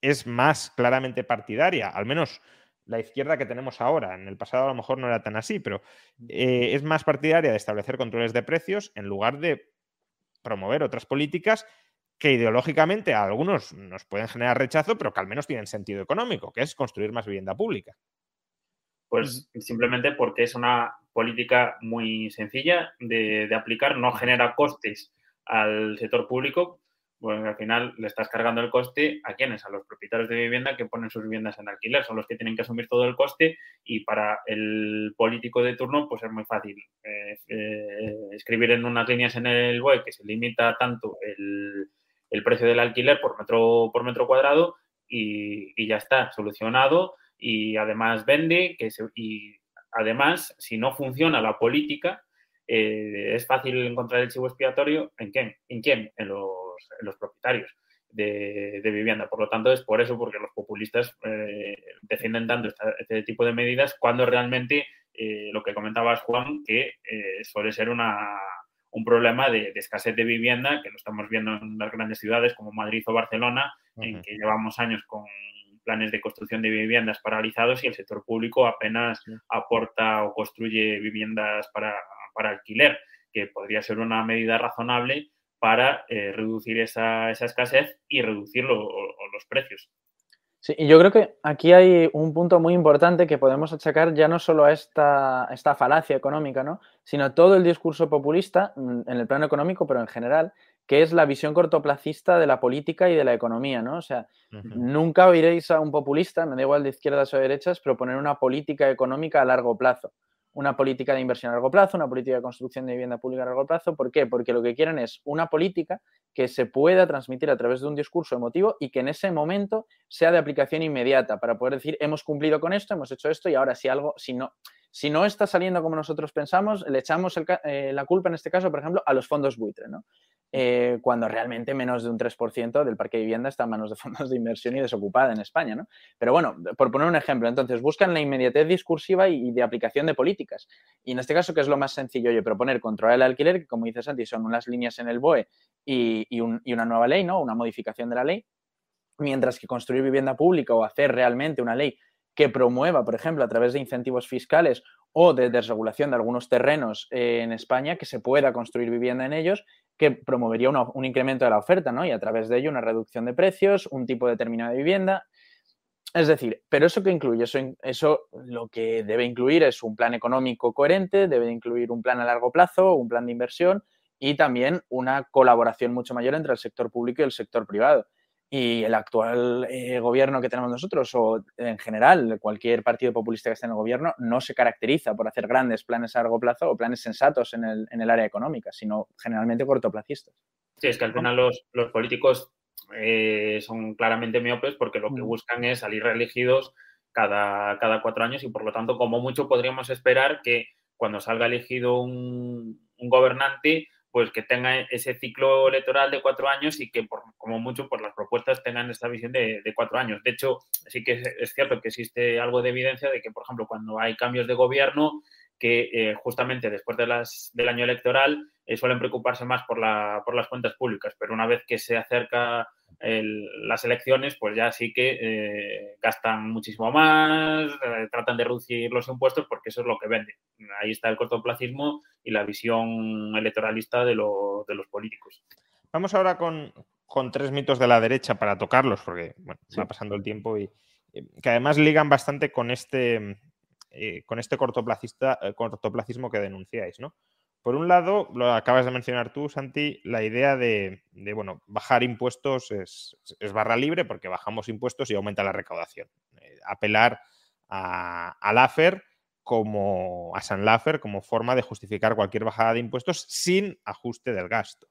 es más claramente partidaria, al menos la izquierda que tenemos ahora. En el pasado a lo mejor no era tan así, pero eh, es más partidaria de establecer controles de precios en lugar de promover otras políticas que ideológicamente a algunos nos pueden generar rechazo, pero que al menos tienen sentido económico, que es construir más vivienda pública. Pues simplemente porque es una política muy sencilla de, de aplicar, no genera costes al sector público, pues al final le estás cargando el coste a quienes, a los propietarios de vivienda que ponen sus viviendas en alquiler, son los que tienen que asumir todo el coste y para el político de turno pues es muy fácil eh, eh, escribir en unas líneas en el BOE que se limita tanto el, precio del alquiler por metro, por metro cuadrado y, ya está, solucionado. Y además vende que y además si no funciona la política eh, es fácil encontrar el chivo expiatorio en quién, en quién, en los los, propietarios de, vivienda. Por lo tanto, es por eso, porque los populistas eh, defienden tanto este tipo de medidas cuando realmente eh, lo que comentabas, Juan, que eh, suele ser una, un problema de, escasez de vivienda, que lo estamos viendo en las grandes ciudades como Madrid o Barcelona, en que llevamos años con planes de construcción de viviendas paralizados y el sector público apenas aporta o construye viviendas para, para alquiler, que podría ser una medida razonable para eh, reducir esa, escasez y reducir los precios. Sí, y yo creo que aquí hay un punto muy importante que podemos achacar ya no solo a esta, esta falacia económica, ¿no? sino a todo el discurso populista mm, en el plano económico, pero en general, que es la visión cortoplacista de la política y de la economía, ¿no? O sea, nunca oiréis a un populista, me da igual de izquierdas o de derechas, proponer una política económica a largo plazo una política de inversión a largo plazo, una política de construcción de vivienda pública a largo plazo. ¿Por qué? Porque lo que quieren es una política que se pueda transmitir a través de un discurso emotivo y que en ese momento sea de aplicación inmediata para poder decir hemos cumplido con esto, hemos hecho esto y ahora si algo, si no, si no está saliendo como nosotros pensamos, le echamos eh, la culpa en este caso, por ejemplo, a los fondos buitre, ¿no? Eh, cuando realmente menos de un 3% del parque de vivienda está en manos de fondos de inversión y desocupada en España. ¿no? Pero bueno, por poner un ejemplo, entonces buscan la inmediatez discursiva y, de aplicación de políticas. Y en este caso, ¿qué es lo más sencillo? Oye, proponer controlar el alquiler, que como dices Santi, son unas líneas en el BOE y, y, una nueva ley, ¿no? una modificación de la ley, mientras que construir vivienda pública o hacer realmente una ley que promueva, por ejemplo, a través de incentivos fiscales o de desregulación de algunos terrenos en España, que se pueda construir vivienda en ellos, que promovería un incremento de la oferta, ¿no? Y a través de ello una reducción de precios, un tipo determinado de vivienda. Es decir, pero eso que incluye, eso, eso lo que debe incluir es un plan económico coherente, debe incluir un plan a largo plazo, un plan de inversión y también una colaboración mucho mayor entre el sector público y el sector privado y el actual eh, gobierno que tenemos nosotros o en general cualquier partido populista que esté en el gobierno no se caracteriza por hacer grandes planes a largo plazo o planes sensatos en el, en el área económica, sino generalmente cortoplacistas. Sí, es que al final los, los políticos eh, son claramente miopes porque lo que mm. buscan es salir reelegidos cada, cada cuatro años y por lo tanto como mucho podríamos esperar que cuando salga elegido un, un gobernante pues que tenga ese ciclo electoral de cuatro años y que por, como mucho por las propuestas tengan esta visión de, cuatro años. De hecho, sí que es, cierto que existe algo de evidencia de que, por ejemplo, cuando hay cambios de gobierno, que eh, justamente después del año electoral eh, suelen preocuparse más por, la, por las cuentas públicas, pero una vez que se acerca las elecciones, pues ya sí que eh, gastan muchísimo más, tratan de reducir los impuestos porque eso es lo que vende. Ahí está el cortoplacismo y la visión electoralista de, los políticos. Vamos ahora con, tres mitos de la derecha para tocarlos, porque bueno, va pasando el tiempo y que además ligan bastante con este, con este cortoplacista, cortoplacismo que denunciáis, ¿no? Por un lado, lo acabas de mencionar tú, Santi, la idea de, bueno, bajar impuestos es, barra libre porque bajamos impuestos y aumenta la recaudación. Eh, apelar a, a Laffer como a San Laffer como forma de justificar cualquier bajada de impuestos sin ajuste del gasto.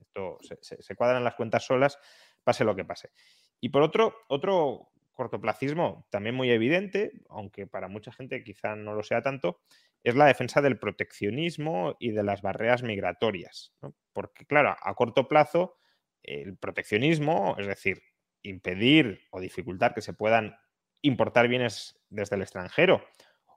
Esto se, se, cuadran las cuentas solas, pase lo que pase. Y por otro, otro cortoplacismo también muy evidente, aunque para mucha gente quizá no lo sea tanto, es la defensa del proteccionismo y de las barreras migratorias. Porque, claro, a corto plazo, el proteccionismo, es decir, impedir o dificultar que se puedan importar bienes desde el extranjero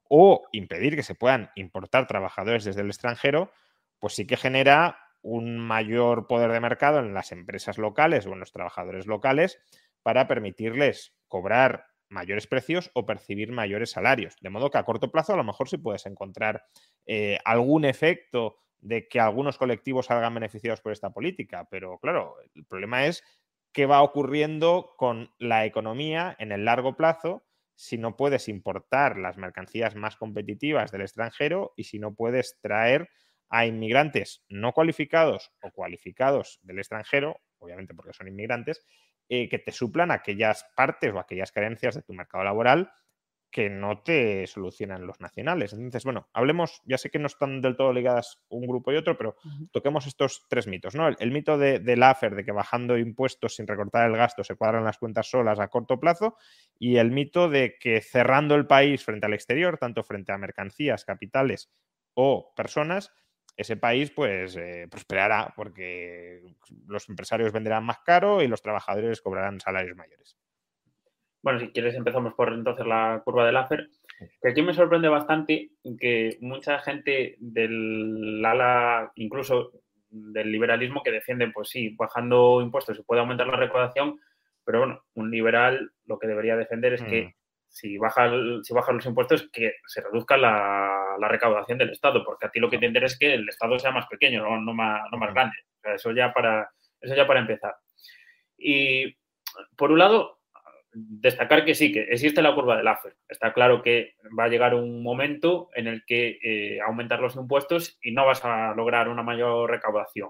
o impedir que se puedan importar trabajadores desde el extranjero, pues sí que genera un mayor poder de mercado en las empresas locales o en los trabajadores locales para permitirles cobrar mayores precios o percibir mayores salarios. De modo que a corto plazo a lo mejor sí puedes encontrar eh, algún efecto de que algunos colectivos salgan beneficiados por esta política, pero claro, el problema es qué va ocurriendo con la economía en el largo plazo si no puedes importar las mercancías más competitivas del extranjero y si no puedes traer a inmigrantes no cualificados o cualificados del extranjero, obviamente porque son inmigrantes, eh, que te suplan aquellas partes o aquellas carencias de tu mercado laboral que no te solucionan los nacionales. Entonces, bueno, hablemos, ya sé que no están del todo ligadas un grupo y otro, pero toquemos estos tres mitos, ¿no? El, mito de, del AFER, de que bajando impuestos sin recortar el gasto se cuadran las cuentas solas a corto plazo, y el mito de que cerrando el país frente al exterior, tanto frente a mercancías, capitales o personas, ese país pues eh, prosperará porque los empresarios venderán más caro y los trabajadores cobrarán salarios mayores. Bueno, si quieres empezamos por entonces la curva del AFER, que aquí me sorprende bastante que mucha gente del ala, incluso del liberalismo, que defienden, pues sí, bajando impuestos se puede aumentar la recaudación, pero bueno, un liberal lo que debería defender es que mm. Si, baja, si bajan los impuestos, que se reduzca la, recaudación del Estado, porque a ti lo que te interesa es que el Estado sea más pequeño, no, más, no más grande. eso, ya para, eso ya para empezar. Y por un lado, destacar que sí, que existe la curva del AFER. Está claro que va a llegar un momento en el que eh, aumentar los impuestos y no vas a lograr una mayor recaudación.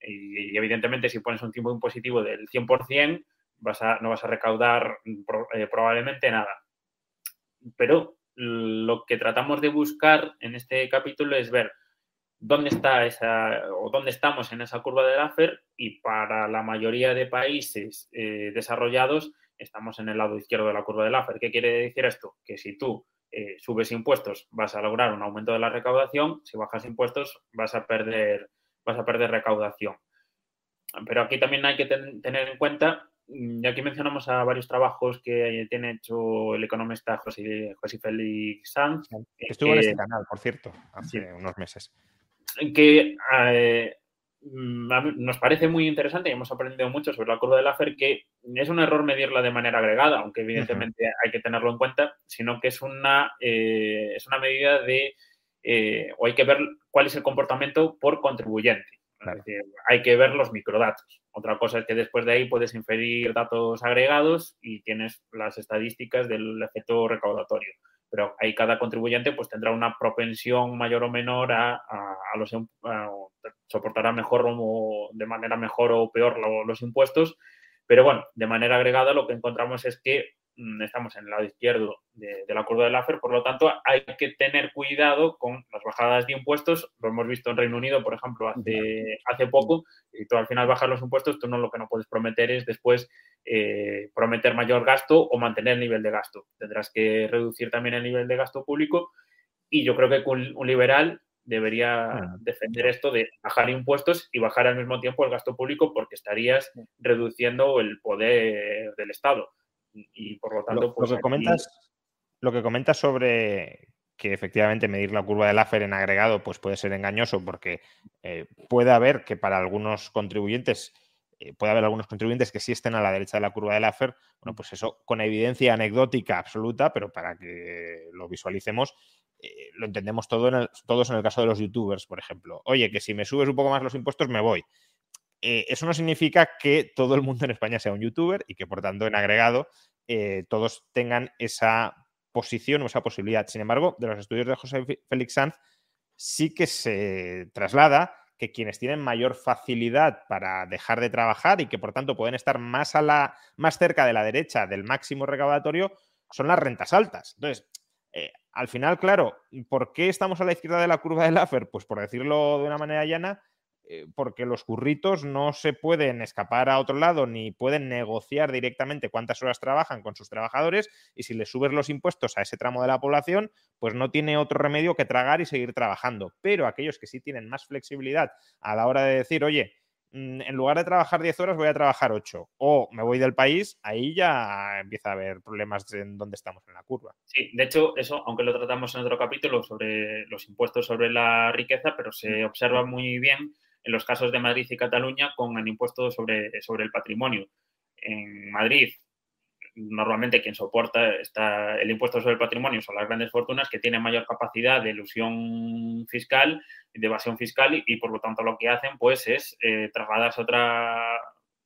Y, evidentemente, si pones un tipo impositivo del 100%, vas a, no vas a recaudar eh, probablemente nada. Pero lo que tratamos de buscar en este capítulo es ver dónde está esa o dónde estamos en esa curva del AFER y para la mayoría de países eh, desarrollados estamos en el lado izquierdo de la curva del AFER. ¿Qué quiere decir esto? Que si tú eh, subes impuestos vas a lograr un aumento de la recaudación, si bajas impuestos vas a perder, vas a perder recaudación. Pero aquí también hay que tener en cuenta, y aquí mencionamos a varios trabajos que tiene hecho el economista José, José Félix Sanz. Estuvo en este canal, por cierto, hace unos meses. Que eh, Mm, nos parece muy interesante y hemos aprendido mucho sobre la curva de Laffer que es un error medirla de manera agregada, aunque evidentemente hay que tenerlo en cuenta, sino que es una, eh, es una medida de, eh, o hay que ver cuál es el comportamiento por contribuyente. Hay que ver los microdatos. Otra cosa es que después de ahí puedes inferir datos agregados y tienes las estadísticas del efecto recaudatorio. Pero ahí cada contribuyente pues tendrá una propensión mayor o menor a, a, los soportará mejor o de manera mejor o peor los impuestos. Pero bueno de manera agregada lo que encontramos es que estamos en el lado izquierdo de, la curva del AFER, por lo tanto hay que tener cuidado con las bajadas de impuestos, lo hemos visto en Reino Unido, por ejemplo, hace, hace poco, y tú al final bajas los impuestos, tú no lo que no puedes prometer es después eh, prometer mayor gasto o mantener el nivel de gasto, tendrás que reducir también el nivel de gasto público y yo creo que un, un liberal debería defender esto de bajar impuestos y bajar al mismo tiempo el gasto público porque estarías reduciendo el poder del Estado y por lo tanto... Lo, pues que, comentas, lo que comentas sobre que efectivamente medir la curva del AFER en agregado pues puede ser engañoso porque eh, puede haber que para algunos contribuyentes eh, puede haber algunos contribuyentes que sí estén a la derecha de la curva del AFER, bueno, pues eso con evidencia anecdótica absoluta, pero para que lo visualicemos, eh, lo entendemos todo en todos en el caso de los youtubers, por ejemplo. Oye, que si me subes un poco más los impuestos me voy. Eh, eso no significa que todo el mundo en España sea un youtuber y que por tanto en agregado eh, todos tengan esa posición o esa posibilidad. Sin embargo, de los estudios de José Félix Sanz sí que se traslada que quienes tienen mayor facilidad para dejar de trabajar y que por tanto pueden estar más, a la, más cerca de la derecha del máximo recaudatorio son las rentas altas. Entonces, eh, al final, claro, ¿por qué estamos a la izquierda de la curva del AFER? Pues por decirlo de una manera llana, porque los curritos no se pueden escapar a otro lado ni pueden negociar directamente cuántas horas trabajan con sus trabajadores y si le subes los impuestos a ese tramo de la población, pues no tiene otro remedio que tragar y seguir trabajando. Pero aquellos que sí tienen más flexibilidad a la hora de decir, oye, mm, en lugar de trabajar 10 horas voy a trabajar 8 o me voy del país, ahí ya empieza a haber problemas en dónde estamos en la curva. Sí, de hecho, eso, aunque lo tratamos en otro capítulo sobre los impuestos sobre la riqueza, pero se observa muy bien en los casos de Madrid y Cataluña con el impuesto sobre, sobre el patrimonio. En Madrid, normalmente quien soporta está el impuesto sobre el patrimonio son las grandes fortunas que tienen mayor capacidad de ilusión fiscal, de evasión fiscal y, por lo tanto lo que hacen pues es eh, trasladarse a otra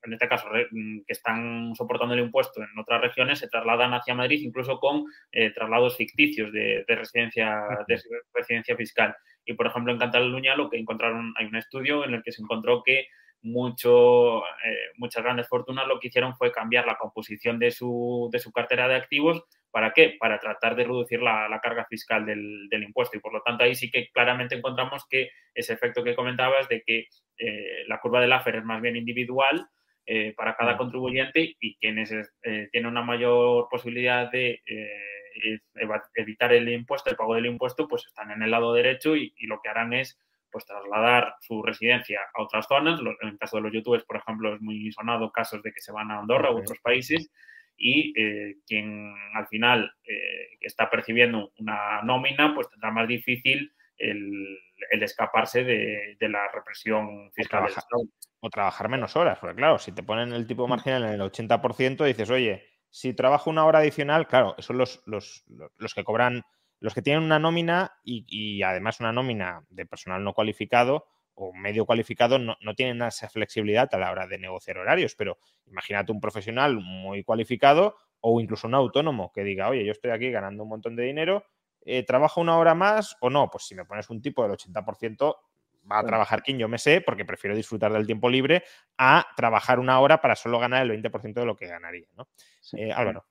en este caso, que están soportando el impuesto en otras regiones, se trasladan hacia Madrid incluso con eh, traslados ficticios de, residencia, de residencia fiscal. Y, por ejemplo, en Cataluña lo que encontraron, hay un estudio en el que se encontró que mucho, eh, muchas grandes fortunas lo que hicieron fue cambiar la composición de su, de su cartera de activos. ¿Para qué? Para tratar de reducir la, carga fiscal del, impuesto. Y por lo tanto ahí sí que claramente encontramos que ese efecto que comentabas de que eh, la curva del AFER es más bien individual eh, para cada contribuyente y quienes tienen una mayor posibilidad de evitar el impuesto, el pago del impuesto, pues están en el lado derecho y lo que harán es pues trasladar su residencia a otras zonas. En el caso de los youtubers, por ejemplo, es muy sonado casos de que se van a Andorra u otros países y eh, quien al final eh, está percibiendo una nómina, pues tendrá más difícil el, escaparse de, la represión fiscal. O trabajar, menos horas, porque claro, si te ponen el tipo marginal en el 80%, dices, oye, si trabajo una hora adicional, claro, son los, los, los que cobran los que tienen una nómina y, además una nómina de personal no cualificado o medio cualificado no, tienen esa flexibilidad a la hora de negociar horarios, pero imagínate un profesional muy cualificado o incluso un autónomo que diga, oye, yo estoy aquí ganando un montón de dinero, eh, ¿trabajo una hora más o no? Pues si me pones un tipo del 80%, va a trabajar quien yo me sé, porque prefiero disfrutar del tiempo libre, a trabajar una hora para solo ganar el 20% de lo que ganaría. ¿no? Eh, Álvaro.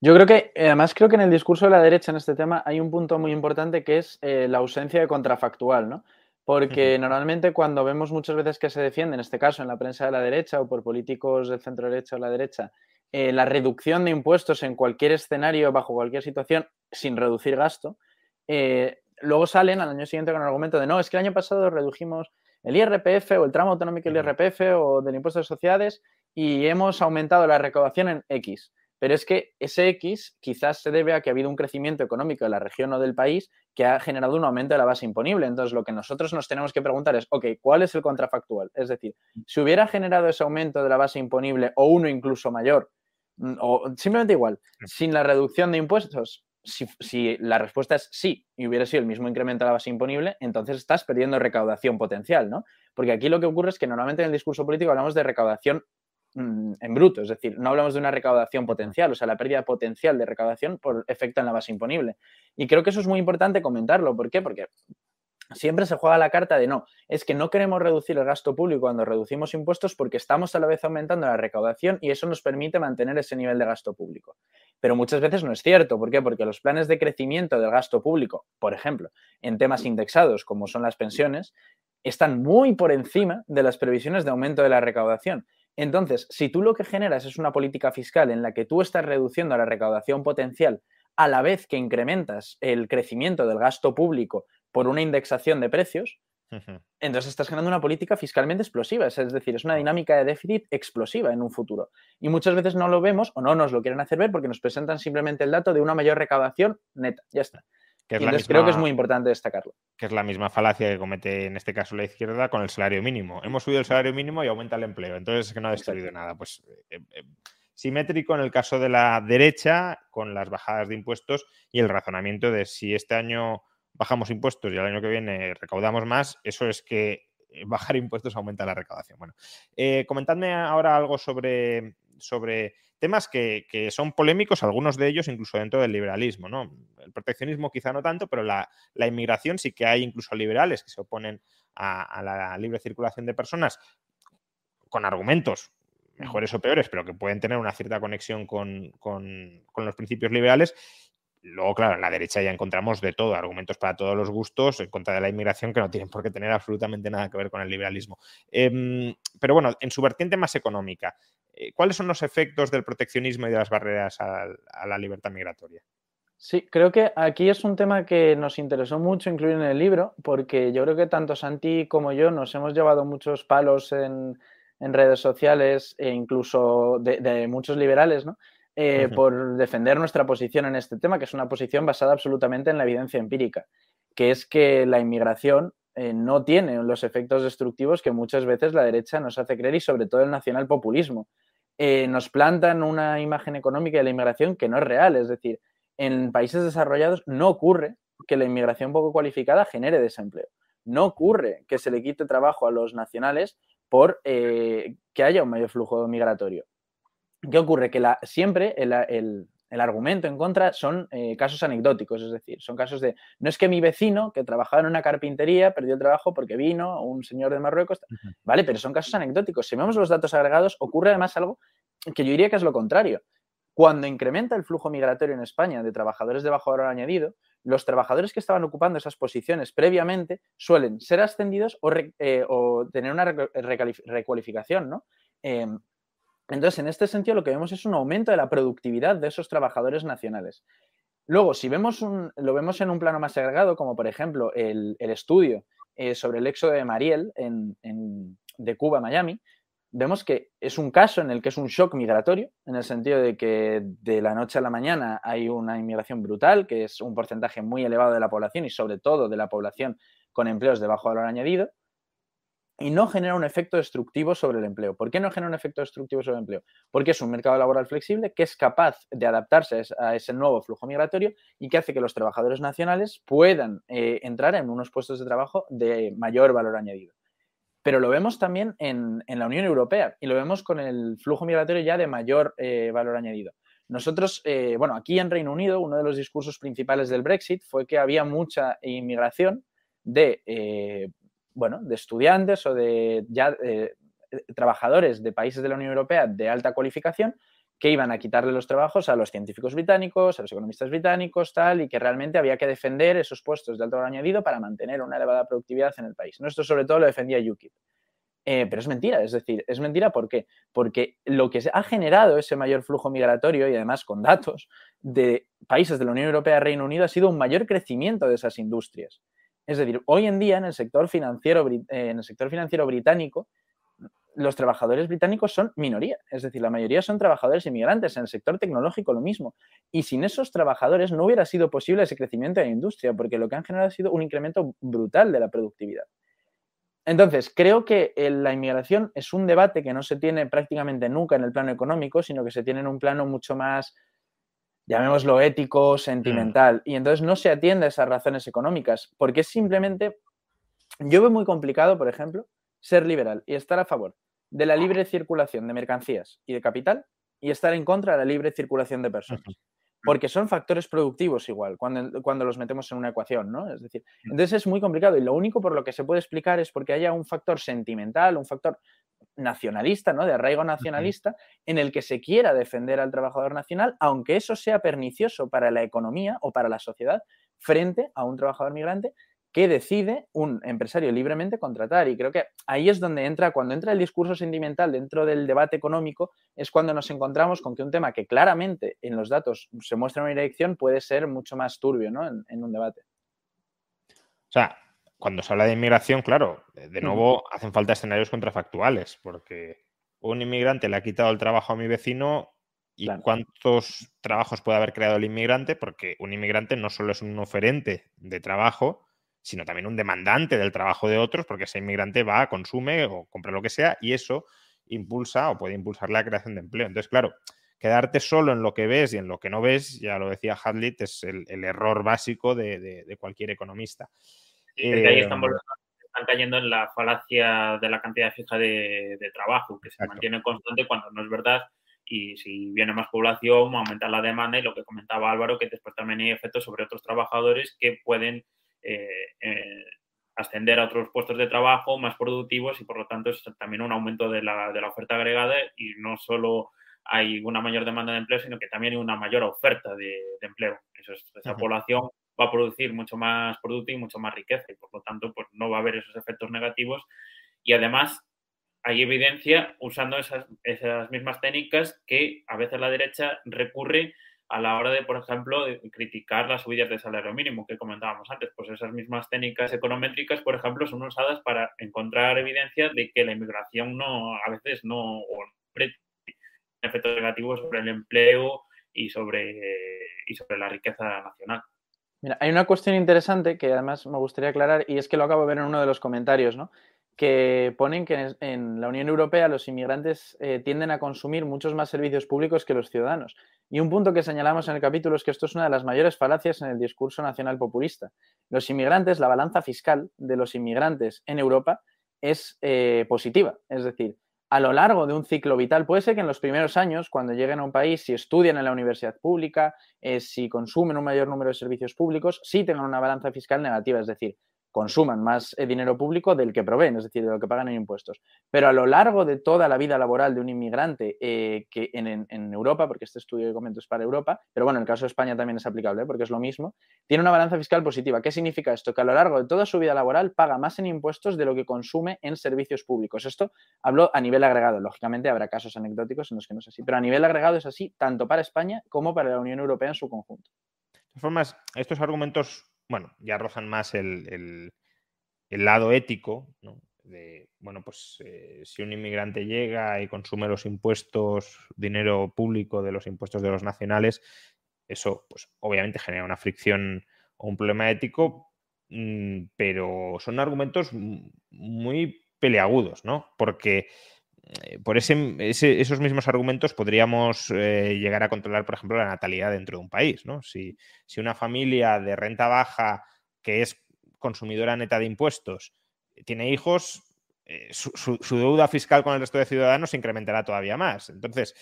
Yo creo que, además, creo que en el discurso de la derecha en este tema hay un punto muy importante que es eh, la ausencia de contrafactual, ¿no? Porque normalmente cuando vemos muchas veces que se defiende, en este caso en la prensa de la derecha o por políticos del centro derecha o la derecha, eh, la reducción de impuestos en cualquier escenario, bajo cualquier situación, sin reducir gasto, eh, luego salen al año siguiente con el argumento de no, es que el año pasado redujimos el IRPF o el tramo autonómico del IRPF o del impuesto de sociedades y hemos aumentado la recaudación en X. Pero es que ese X quizás se debe a que ha habido un crecimiento económico de la región o del país que ha generado un aumento de la base imponible. Entonces, lo que nosotros nos tenemos que preguntar es, ok, ¿cuál es el contrafactual? Es decir, si hubiera generado ese aumento de la base imponible o uno incluso mayor, mm, o simplemente igual, sin la reducción de impuestos, si, si, la respuesta es sí y hubiera sido el mismo incremento de la base imponible, entonces estás perdiendo recaudación potencial, ¿no? Porque aquí lo que ocurre es que normalmente en el discurso político hablamos de recaudación Mm, en bruto, es decir, no hablamos de una recaudación potencial, o sea, la pérdida potencial de recaudación por efecto en la base imponible. Y creo que eso es muy importante comentarlo. ¿Por qué? Porque siempre se juega la carta de no, es que no queremos reducir el gasto público cuando reducimos impuestos porque estamos a la vez aumentando la recaudación y eso nos permite mantener ese nivel de gasto público. Pero muchas veces no es cierto. ¿Por qué? Porque los planes de crecimiento del gasto público, por ejemplo, en temas indexados como son las pensiones, están muy por encima de las previsiones de aumento de la recaudación. Entonces, si tú lo que generas es una política fiscal en la que tú estás reduciendo la recaudación potencial a la vez que incrementas el crecimiento del gasto público por una indexación de precios, entonces estás generando una política fiscalmente explosiva, es decir, es una dinámica de déficit explosiva en un futuro. Y muchas veces no lo vemos o no nos lo quieren hacer ver porque nos presentan simplemente el dato de una mayor recaudación neta, ya está creo que es muy importante destacarlo. Que es la misma falacia que comete en este caso la izquierda con el salario mínimo. Hemos subido el salario mínimo y aumenta el empleo. Entonces es que no ha destruido nada. Pues eh, eh, simétrico en el caso de la derecha con las bajadas de impuestos y el razonamiento de si este año bajamos impuestos y el año que viene recaudamos más, eso es que eh, bajar impuestos aumenta la recaudación. Bueno, comentadme ahora algo sobre, sobre temas que, son polémicos, algunos de ellos incluso dentro del liberalismo. ¿no? El proteccionismo quizá no tanto, pero la, inmigración sí que hay incluso liberales que se oponen a, la libre circulación de personas con argumentos mejores o peores, pero que pueden tener una cierta conexión con, con los principios liberales Luego, claro, en la derecha ya encontramos de todo, argumentos para todos los gustos en contra de la inmigración que no tienen por qué tener absolutamente nada que ver con el liberalismo. Em, pero bueno, en su vertiente más económica, eh, ¿cuáles son los efectos del proteccionismo y de las barreras a, la libertad migratoria? Sí, creo que aquí es un tema que nos interesó mucho incluir en el libro, porque yo creo que tanto Santi como yo nos hemos llevado muchos palos en, redes sociales e incluso de, de muchos liberales, ¿no? Eh, por defender nuestra posición en este tema, que es una posición basada absolutamente en la evidencia empírica, que es que la inmigración eh, no tiene los efectos destructivos que muchas veces la derecha nos hace creer y sobre todo el nacional populismo. Eh, nos plantan una imagen económica de la inmigración que no es real, es decir, en países desarrollados no ocurre que la inmigración poco cualificada genere desempleo. No ocurre que se le quite trabajo a los nacionales por que haya un mayor flujo migratorio. ¿Qué ocurre? Que la, siempre el, el argumento en contra son eh, casos anecdóticos, es decir, son casos de, no es que mi vecino que trabajaba en una carpintería perdió el trabajo porque vino un señor de Marruecos, ¿vale? Pero son casos anecdóticos. Si vemos los datos agregados, ocurre además algo que yo diría que es lo contrario. Cuando incrementa el flujo migratorio en España de trabajadores de bajo valor añadido, los trabajadores que estaban ocupando esas posiciones previamente suelen ser ascendidos o, eh, tener una recualificación, ¿no? Em, entonces, en este sentido, lo que vemos es un aumento de la productividad de esos trabajadores nacionales. Luego, si vemos lo vemos en un plano más agregado, como por ejemplo el, estudio eh, sobre el éxodo de Mariel de Cuba a Miami, vemos que es un caso en el que es un shock migratorio, en el sentido de que de la noche a la mañana hay una inmigración brutal, que es un porcentaje muy elevado de la población y sobre todo de la población con empleos de bajo valor añadido y no genera un efecto destructivo sobre el empleo. ¿Por qué no genera un efecto destructivo sobre el empleo? Porque es un mercado laboral flexible que es capaz de adaptarse a ese nuevo flujo migratorio y que hace que los trabajadores nacionales puedan eh, entrar en unos puestos de trabajo de mayor valor añadido. Pero lo vemos también en, la Unión Europea y lo vemos con el flujo migratorio ya de mayor eh, valor añadido. Nosotros, eh, bueno, aquí en Reino Unido, uno de los discursos principales del Brexit fue que había mucha inmigración de bueno, de estudiantes o de ya eh, trabajadores de países de la Unión Europea de alta cualificación que iban a quitarle los trabajos a los científicos británicos, a los economistas británicos, tal, y que realmente había que defender esos puestos de alto valor añadido para mantener una elevada productividad en el país. Esto sobre todo lo defendía UKIP. Eh, pero es mentira, es decir, es mentira. Porque lo que ha generado ese mayor flujo migratorio y además con datos de países de la Unión Europea Reino Unido ha sido un mayor crecimiento de esas industrias. Es decir, hoy en día en el sector financiero, eh, en el sector financiero británico, los trabajadores británicos son minoría, es decir, la mayoría son trabajadores inmigrantes, en el sector tecnológico lo mismo. Y sin esos trabajadores no hubiera sido posible ese crecimiento de la industria, porque lo que han generado ha sido un incremento brutal de la productividad. Entonces, creo que la inmigración es un debate que no se tiene prácticamente nunca en el plano económico, sino que se tiene en un plano mucho más llamémoslo ético, mm. sentimental, y entonces no se atiende a esas razones económicas, porque es simplemente, yo veo muy complicado, por ejemplo, ser liberal y estar a favor de la libre circulación de mercancías y de capital y estar en contra de la libre circulación de personas. Porque son factores productivos igual, cuando, cuando los metemos en una ecuación, ¿no? Es decir, mm. entonces es muy complicado y lo único por lo que se puede explicar es porque haya un factor sentimental, un factor nacionalista, ¿no? de arraigo nacionalista, en el que se quiera defender al trabajador nacional, aunque eso sea pernicioso para la economía o para la sociedad, frente a un trabajador migrante que decide un empresario libremente contratar. Y creo que ahí es donde entra, cuando entra el discurso sentimental dentro del debate económico, es cuando nos encontramos con que un tema que claramente en los datos se muestra en una dirección puede ser mucho más turbio ¿no? en, en un debate. O sea, cuando se habla de inmigración, claro, de nuevo hacen falta escenarios contrafactuales, porque un inmigrante le ha quitado el trabajo a mi vecino y cuántos trabajos puede haber creado el inmigrante, porque un inmigrante no solo es un oferente de trabajo, sino también un demandante del trabajo de otros, porque ese inmigrante va, consume o compra lo que sea y eso impulsa o puede impulsar la creación de empleo. Entonces, claro, quedarte solo en lo que ves y en lo que no ves, ya lo decía Hadlit, es el, error básico de cualquier economista. Y ahí están, cayendo en la falacia de la cantidad fija de, trabajo, que se mantiene constante cuando no es verdad. Y si viene más población, aumenta la demanda y lo que comentaba Álvaro, que después también hay efectos sobre otros trabajadores que pueden eh, eh, ascender a otros puestos de trabajo más productivos y por lo tanto es también un aumento de la, de la oferta agregada y no solo hay una mayor demanda de empleo, sino que también hay una mayor oferta de, empleo. Eso es, esa población va a producir mucho más producto y mucho más riqueza y por lo tanto pues no va a haber esos efectos negativos y además hay evidencia usando esas, esas mismas técnicas que a veces la derecha recurre a la hora de, por ejemplo, criticar las subidas de salario mínimo que comentábamos antes. Pues esas mismas técnicas econométricas, por ejemplo, son usadas para encontrar evidencia de que la inmigración no, a veces no, efectos negativos sobre el empleo y sobre, y sobre la riqueza nacional. Mira, hay una cuestión interesante que además me gustaría aclarar y es que lo acabo de ver en uno de los comentarios, ¿no? que ponen que en la Unión Europea los inmigrantes eh, tienden a consumir muchos más servicios públicos que los ciudadanos. Y un punto que señalamos en el capítulo es que esto es una de las mayores falacias en el discurso nacional populista. Los inmigrantes, la balanza fiscal de los inmigrantes en Europa es eh, positiva. Es decir, a lo largo de un ciclo vital, puede ser que en los primeros años, cuando lleguen a un país, si estudian en la universidad pública, eh, si consumen un mayor número de servicios públicos, sí tengan una balanza fiscal negativa, es decir, consuman más eh, dinero público del que proveen, es decir, de lo que pagan en impuestos. Pero a lo largo de toda la vida laboral de un inmigrante eh, que en, Europa, porque este estudio que comento es para Europa, pero bueno, en el caso de España también es aplicable porque es lo mismo, tiene una balanza fiscal positiva. ¿Qué significa esto? Que a lo largo de toda su vida laboral paga más en impuestos de lo que consume en servicios públicos. Esto hablo a nivel agregado. Lógicamente habrá casos anecdóticos en los que no es así, pero a nivel agregado es así tanto para España como para la Unión Europea en su conjunto. De todas formas, estos argumentos bueno, ya rozan más el, lado ético, ¿no? De, bueno, pues eh, si un inmigrante llega y consume los impuestos, dinero público de los impuestos de los nacionales, eso pues obviamente genera una fricción o un problema ético, mm, pero son argumentos muy peleagudos, ¿no? Porque por ese, esos mismos argumentos podríamos eh, llegar a controlar, por ejemplo, la natalidad dentro de un país. ¿no? Si, una familia de renta baja que es consumidora neta de impuestos tiene hijos, eh, su, deuda fiscal con el resto de ciudadanos se incrementará todavía más. Entonces,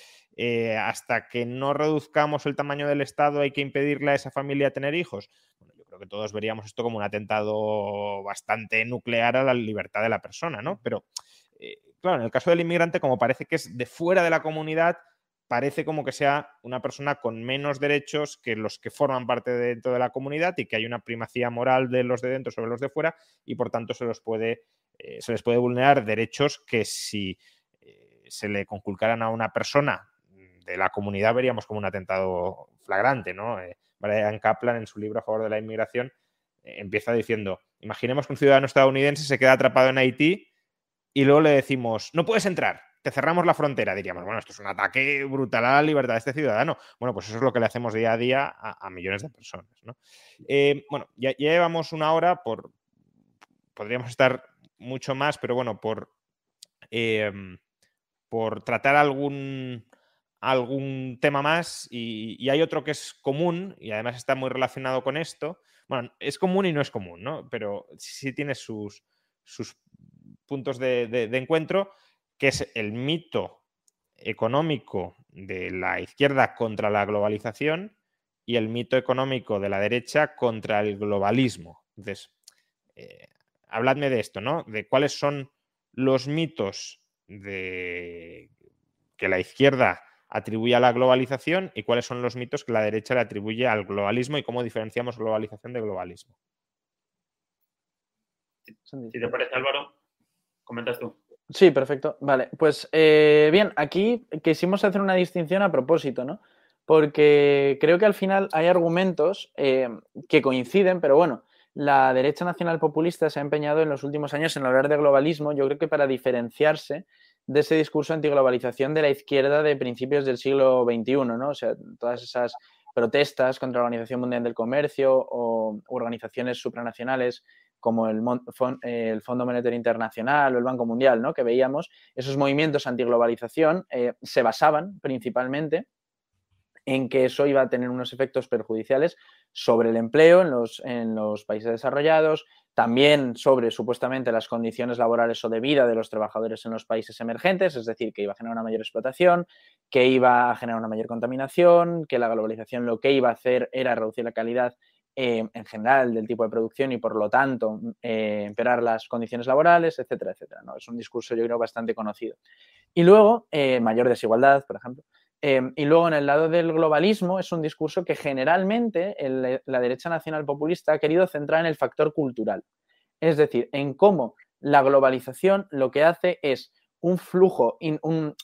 hasta que no reduzcamos el tamaño del Estado, hay que impedirle a esa familia tener hijos. Bueno, yo creo que todos veríamos esto como un atentado bastante nuclear a la libertad de la persona, ¿no? Pero claro, en el caso del inmigrante, como parece que es de fuera de la comunidad, parece como que sea una persona con menos derechos que los que forman parte de dentro de la comunidad y que hay una primacía moral de los de dentro sobre los de fuera y por tanto se, los puede, eh, se les puede vulnerar derechos que si eh, se le conculcaran a una persona de la comunidad veríamos como un atentado flagrante, ¿no? Eh, Brian Kaplan en su libro a favor de la inmigración empieza diciendo, imaginemos que un ciudadano estadounidense se queda atrapado en Haití y luego le decimos, no puedes entrar, te cerramos la frontera, diríamos, bueno, esto es un ataque brutal a la libertad de este ciudadano. Bueno, pues eso es lo que le hacemos día a día a, millones de personas. Eh, bueno, ya, llevamos una hora, por, podríamos estar mucho más, pero bueno, por, em, por tratar algún, algún tema más y, hay otro que es común y además está muy relacionado con esto. Bueno, es común y no es común, ¿no? Pero sí tiene sus, sus puntos de, encuentro, que es el mito económico de la izquierda contra la globalización y el mito económico de la derecha contra el globalismo. Entonces, eh, habladme de esto, ¿no? De cuáles son los mitos de que la izquierda atribuye a la globalización y cuáles son los mitos que la derecha le atribuye al globalismo y cómo diferenciamos globalización de globalismo. Si te parece, Álvaro, comentas tú. Sí, perfecto. Vale, pues eh, bien, aquí quisimos hacer una distinción a propósito, ¿no? Porque creo que al final hay argumentos eh, que coinciden, pero bueno, la derecha nacional populista se ha empeñado en los últimos años en hablar de globalismo, yo creo que para diferenciarse de ese discurso antiglobalización de la izquierda de principios del siglo XXI, ¿no? O sea, todas esas protestas contra la Organización Mundial del Comercio o organizaciones supranacionales como el, el, Fondo Monetario Internacional o el Banco Mundial, ¿no? que veíamos, esos movimientos antiglobalización eh, se basaban principalmente en que eso iba a tener unos efectos perjudiciales sobre el empleo en los, en los países desarrollados, también sobre supuestamente las condiciones laborales o de vida de los trabajadores en los países emergentes, es decir, que iba a generar una mayor explotación, que iba a generar una mayor contaminación, que la globalización lo que iba a hacer era reducir la calidad eh, en general del tipo de producción y por lo tanto eh, empeorar las condiciones laborales, etcétera, etcétera. ¿no? Es un discurso yo creo bastante conocido. Y luego, eh, mayor desigualdad, por ejemplo. y luego en el lado del globalismo es un discurso que generalmente la derecha nacional populista ha querido centrar en el factor cultural. Es decir, en cómo la globalización lo que hace es un flujo, un,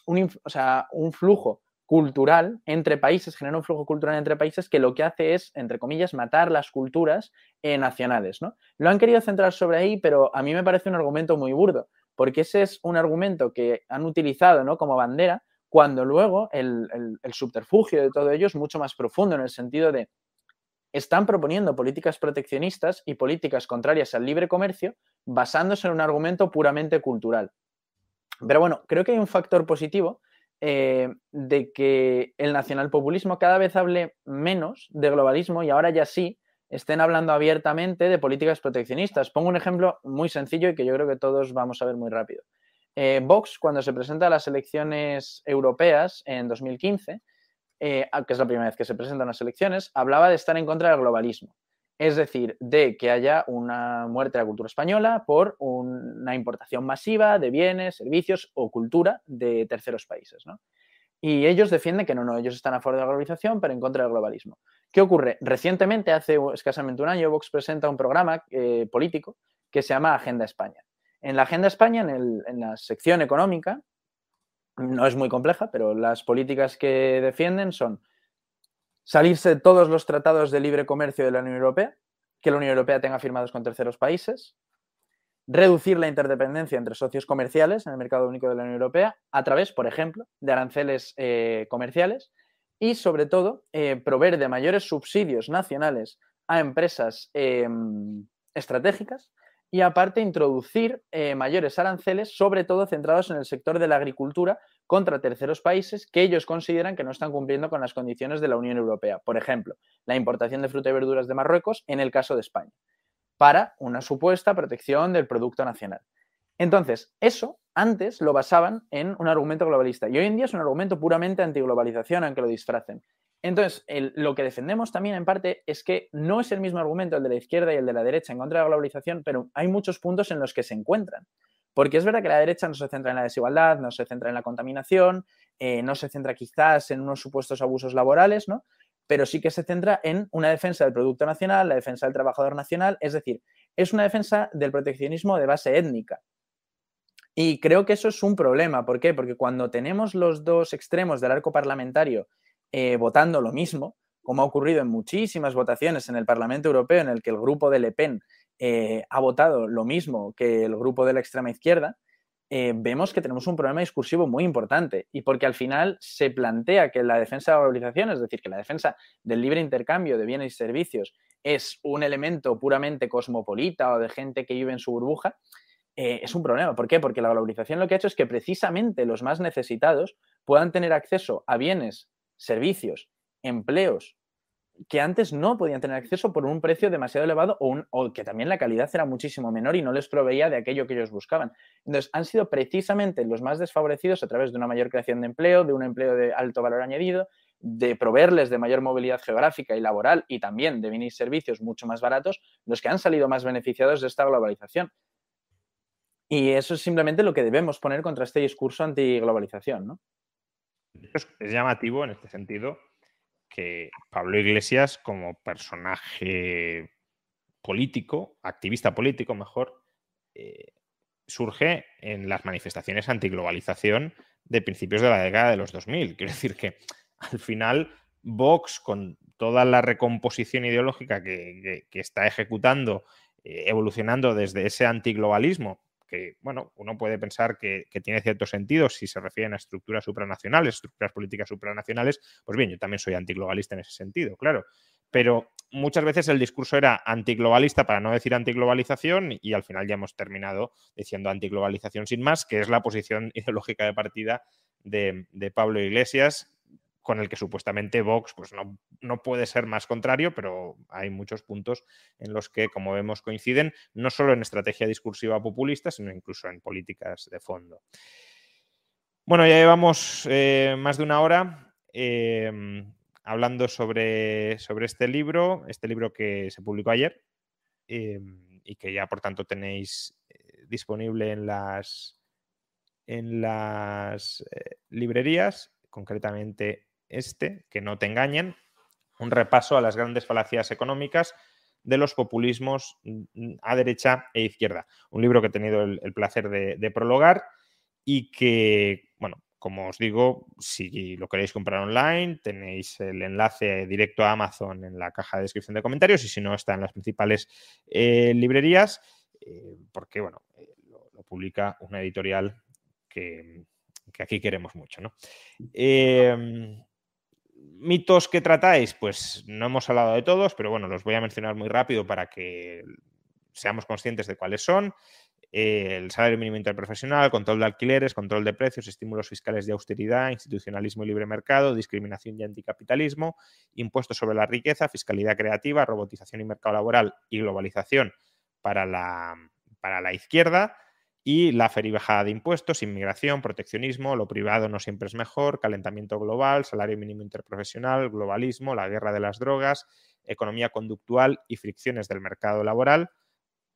o sea, un flujo cultural entre países, genera un flujo cultural entre países que lo que hace es, entre comillas, matar las culturas eh, nacionales. ¿no? Lo han querido centrar sobre ahí, pero a mí me parece un argumento muy burdo, porque ese es un argumento que han utilizado ¿no? como bandera, cuando luego el, el subterfugio de todo ello es mucho más profundo en el sentido de están proponiendo políticas proteccionistas y políticas contrarias al libre comercio basándose en un argumento puramente cultural. Pero bueno, creo que hay un factor positivo eh, de que el nacionalpopulismo cada vez hable menos de globalismo y ahora ya sí estén hablando abiertamente de políticas proteccionistas. Pongo un ejemplo muy sencillo y que yo creo que todos vamos a ver muy rápido. Eh, Vox, cuando se presenta a las elecciones europeas en 2015, eh, que es la primera vez que se presentan las elecciones, hablaba de estar en contra del globalismo. Es decir, de que haya una muerte de la cultura española por una importación masiva de bienes, servicios o cultura de terceros países. Y ellos defienden que no, no, ellos están a favor de la globalización, pero en contra del globalismo. ¿Qué ocurre? Recientemente, hace escasamente un año, Vox presenta un programa eh, político que se llama Agenda España. En la Agenda España, en, en la sección económica, no es muy compleja, pero las políticas que defienden son salirse de todos los tratados de libre comercio de la Unión Europea, que la Unión Europea tenga firmados con terceros países, reducir la interdependencia entre socios comerciales en el mercado único de la Unión Europea a través, por ejemplo, de aranceles eh, comerciales y, sobre todo, eh, proveer de mayores subsidios nacionales a empresas em, estratégicas y aparte introducir eh, mayores aranceles, sobre todo centrados en el sector de la agricultura contra terceros países que ellos consideran que no están cumpliendo con las condiciones de la Unión Europea. Por ejemplo, la importación de fruta y verduras de Marruecos en el caso de España, para una supuesta protección del producto nacional. Entonces, eso antes lo basaban en un argumento globalista y hoy en día es un argumento puramente antiglobalización, aunque lo disfracen. Entonces, lo que defendemos también en parte es que no es el mismo argumento el de la izquierda y el de la derecha en contra de la globalización, pero hay muchos puntos en los que se encuentran. Porque es verdad que la derecha no se centra en la desigualdad, no se centra en la contaminación, eh, no se centra quizás en unos supuestos abusos laborales, ¿no? Pero sí que se centra en una defensa del producto nacional, la defensa del trabajador nacional, es decir, es una defensa del proteccionismo de base étnica. Y creo que eso es un problema. ¿Por qué? Porque cuando tenemos los dos extremos del arco parlamentario eh, votando lo mismo, como ha ocurrido en muchísimas votaciones en el Parlamento Europeo, en el que el grupo de Le Pen eh, ha votado lo mismo que el grupo de la extrema izquierda, eh, vemos que tenemos un problema discursivo muy importante y porque al final se plantea que la defensa de la globalización, es decir, que la defensa del libre intercambio de bienes y servicios es un elemento puramente cosmopolita o de gente que vive en su burbuja, es un problema. ¿Por qué? Porque la globalización lo que ha hecho es que precisamente los más necesitados puedan tener acceso a bienes servicios, empleos que antes no podían tener acceso por un precio demasiado elevado o, que también la calidad era muchísimo menor y no les proveía de aquello que ellos buscaban. Entonces, han sido precisamente los más desfavorecidos a través de una mayor creación de empleo, de un empleo de alto valor añadido, de proveerles de mayor movilidad geográfica y laboral y también de bienes y servicios mucho más baratos, los que han salido más beneficiados de esta globalización. Y eso es simplemente lo que debemos poner contra este discurso antiglobalización, ¿no? Es, llamativo en este sentido que Pablo Iglesias, como personaje político, activista político mejor, eh, surge en las manifestaciones antiglobalización de principios de la década de los 2000. Quiero decir que al final Vox, con toda la recomposición ideológica que, está ejecutando, eh, evolucionando desde ese antiglobalismo que, bueno, uno puede pensar que, tiene cierto sentido si se refieren a estructuras supranacionales, estructuras políticas supranacionales, pues bien, yo también soy antiglobalista en ese sentido, claro. Pero muchas veces el discurso era antiglobalista para no decir antiglobalización y al final ya hemos terminado diciendo antiglobalización sin más, que es la posición ideológica de partida de, de Pablo Iglesias, con el que supuestamente Vox pues no, no, puede ser más contrario, pero hay muchos puntos en los que, como vemos, coinciden, no solo en estrategia discursiva populista, sino incluso en políticas de fondo. Bueno, ya llevamos eh, más de una hora em, hablando sobre, sobre, este libro, este libro que se publicó ayer em, y que ya, por tanto, tenéis eh, disponible en las, en las eh, librerías concretamente este, que no te engañen, un repaso a las grandes falacias económicas de los populismos mm, a derecha e izquierda. Un libro que he tenido el, placer de, prologar y que, bueno, como os digo, si lo queréis comprar online, tenéis el enlace directo a Amazon en la caja de descripción de comentarios y si no, está en las principales eh, librerías, eh, porque, bueno, eh, lo, publica una editorial que, que, aquí queremos mucho, ¿no? Mitos que tratáis, pues no hemos hablado de todos, pero bueno, los voy a mencionar muy rápido para que seamos conscientes de cuáles son. el salario mínimo interprofesional, control de alquileres, control de precios, estímulos fiscales de austeridad, institucionalismo y libre mercado, discriminación y anticapitalismo, impuestos sobre la riqueza, fiscalidad creativa, robotización y mercado laboral y globalización para la, para la izquierda y la feria bajada de impuestos, inmigración, proteccionismo, lo privado no siempre es mejor, calentamiento global, salario mínimo interprofesional, globalismo, la guerra de las drogas, economía conductual y fricciones del mercado laboral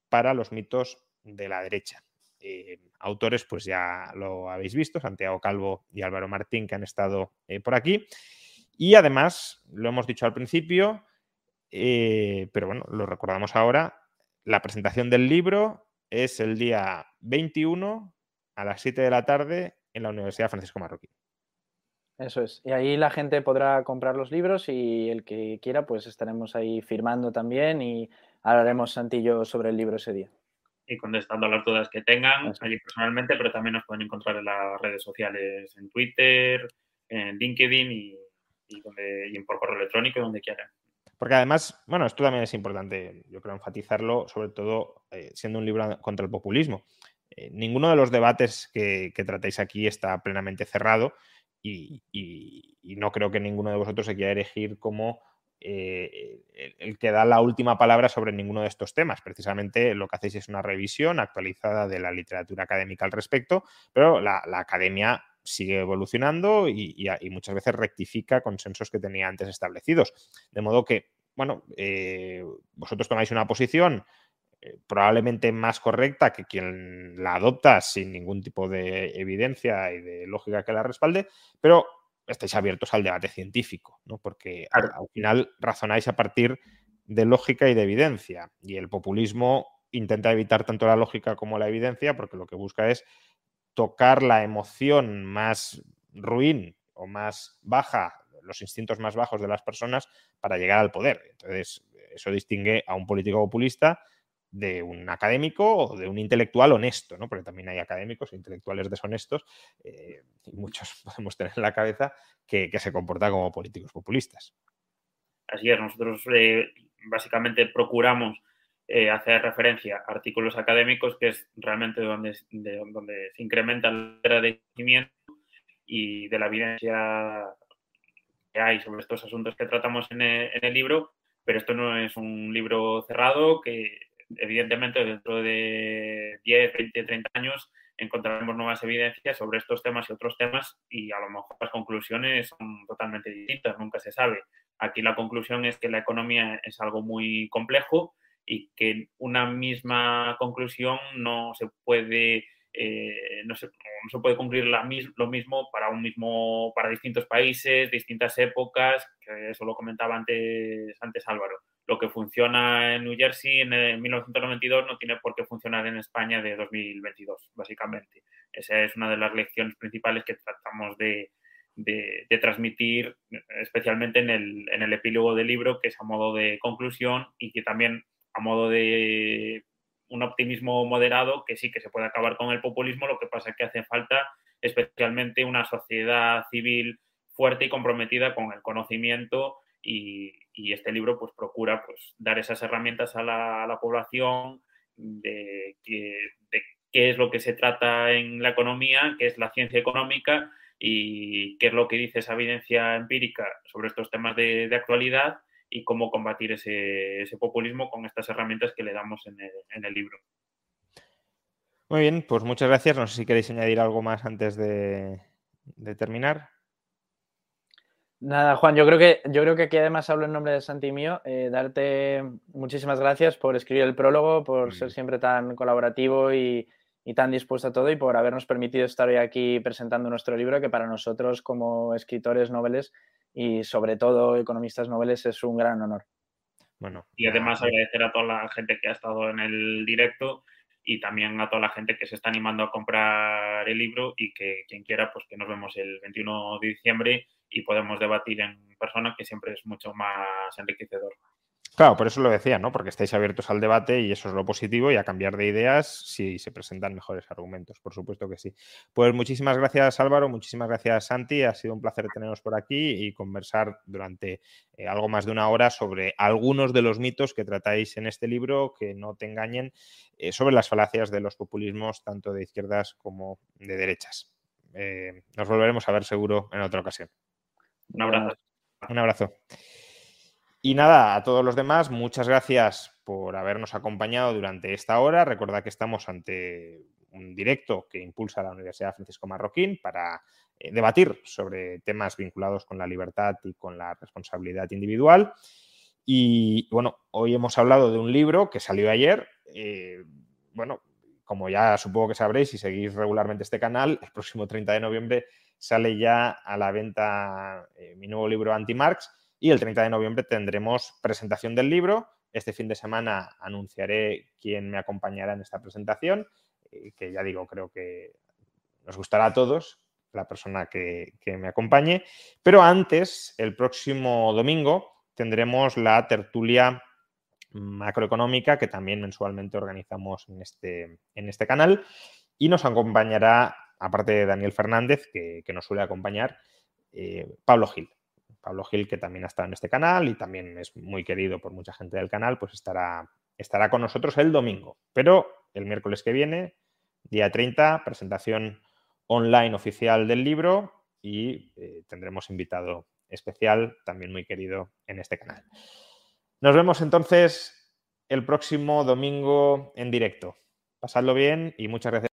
para los mitos de la derecha. Eh, autores, pues ya lo habéis visto, Santiago Calvo y Álvaro Martín, que han estado eh, por aquí. Y además, lo hemos dicho al principio, eh, pero bueno, lo recordamos ahora, la presentación del libro es el día 21 a las 7 de la tarde en la Universidad Francisco Marroquín. Eso es. Y ahí la gente podrá comprar los libros y el que quiera, pues estaremos ahí firmando también y hablaremos, Santillo, sobre el libro ese día. Y contestando a las dudas que tengan allí personalmente, pero también nos pueden encontrar en las redes sociales, en Twitter, en LinkedIn y, y, por correo electrónico, donde quieran. Porque además, bueno, esto también es importante, yo creo, enfatizarlo, sobre todo eh, siendo un libro contra el populismo. Eh, ninguno de los debates que, tratáis aquí está plenamente cerrado y, no creo que ninguno de vosotros se quiera elegir como eh, el, que da la última palabra sobre ninguno de estos temas. Precisamente lo que hacéis es una revisión actualizada de la literatura académica al respecto, pero la, academia sigue evolucionando y, muchas veces rectifica consensos que tenía antes establecidos. De modo que, bueno, eh, vosotros tomáis una posición eh, probablemente más correcta que quien la adopta sin ningún tipo de evidencia y de lógica que la respalde, pero estáis abiertos al debate científico, ¿no? porque al, final razonáis a partir de lógica y de evidencia, y el populismo intenta evitar tanto la lógica como la evidencia, porque lo que busca es tocar la emoción más ruin o más baja, los instintos más bajos de las personas para llegar al poder. Entonces, eso distingue a un político populista de un académico o de un intelectual honesto, ¿no? Porque también hay académicos e intelectuales deshonestos eh, y muchos podemos tener en la cabeza que, se comportan como políticos populistas. Así es, nosotros eh, básicamente procuramos eh, hacer referencia a artículos académicos, que es realmente donde, donde se incrementa el agradecimiento y de la evidencia que hay sobre estos asuntos que tratamos en el libro, pero esto no es un libro cerrado que evidentemente dentro de 10, 20, 30 años encontraremos nuevas evidencias sobre estos temas y otros temas y a lo mejor las conclusiones son totalmente distintas, nunca se sabe. Aquí la conclusión es que la economía es algo muy complejo y que una misma conclusión no se puede eh, no, se, no, se, puede concluir la, lo mismo para un mismo para distintos países, distintas épocas, que eso lo comentaba antes, antes Álvaro lo que funciona en New Jersey en 1992 no tiene por qué funcionar en España de 2022, básicamente. Esa es una de las lecciones principales que tratamos de, transmitir, especialmente en el, en el epílogo del libro, que es a modo de conclusión y que también a modo de un optimismo moderado, que sí que se puede acabar con el populismo, lo que pasa es que hace falta especialmente una sociedad civil fuerte y comprometida con el conocimiento y, este libro pues procura pues dar esas herramientas a la, población de, qué es lo que se trata en la economía, qué es la ciencia económica y qué es lo que dice esa evidencia empírica sobre estos temas de, actualidad y cómo combatir ese, populismo con estas herramientas que le damos en el, libro. Muy bien, pues muchas gracias. No sé si queréis añadir algo más antes de terminar. Nada, Juan, yo creo que yo creo que aquí además hablo en nombre de Santi mío. Eh, darte muchísimas gracias por escribir el prólogo, por ser siempre tan colaborativo y, tan dispuesto a todo y por habernos permitido estar hoy aquí presentando nuestro libro, que para nosotros como escritores noveles y sobre todo economistas noveles es un gran honor. Bueno, y además agradecer a toda la gente que ha estado en el directo y también a toda la gente que se está animando a comprar el libro y que quien quiera, pues que nos vemos el 21 de diciembre y podemos debatir en persona, que siempre es mucho más enriquecedor. Claro, por eso lo decía, ¿no? Porque estáis abiertos al debate y eso es lo positivo y a cambiar de ideas si se presentan mejores argumentos, por supuesto que sí. Pues muchísimas gracias Álvaro, muchísimas gracias Santi, ha sido un placer teneros por aquí y conversar durante eh, algo más de una hora sobre algunos de los mitos que tratáis en este libro que no te engañen eh, sobre las falacias de los populismos tanto de izquierdas como de derechas. Eh, nos volveremos a ver seguro en otra ocasión. Un abrazo. Un abrazo. Y nada, a todos los demás, muchas gracias por habernos acompañado durante esta hora. Recordad que estamos ante un directo que impulsa la Universidad Francisco Marroquín para eh, debatir sobre temas vinculados con la libertad y con la responsabilidad individual. Y bueno, hoy hemos hablado de un libro que salió ayer. Eh, bueno, como ya supongo que sabréis si seguís regularmente este canal, el próximo 30 de noviembre sale ya a la venta eh, mi nuevo libro Anti-Marx y el 30 de noviembre tendremos presentación del libro. Este fin de semana anunciaré quién me acompañará en esta presentación, eh, que ya digo, creo que nos gustará a todos la persona que, me acompañe. Pero antes, el próximo domingo, tendremos la tertulia macroeconómica que también mensualmente organizamos en este, en este canal y nos acompañará, aparte de Daniel Fernández, que, nos suele acompañar, eh, Pablo Gil. Pablo Gil, que también ha estado en este canal y también es muy querido por mucha gente del canal, pues estará, estará con nosotros el domingo. Pero el miércoles que viene, día 30, presentación online oficial del libro y eh, tendremos invitado especial, también muy querido en este canal. Nos vemos entonces el próximo domingo en directo. Pasadlo bien y muchas gracias.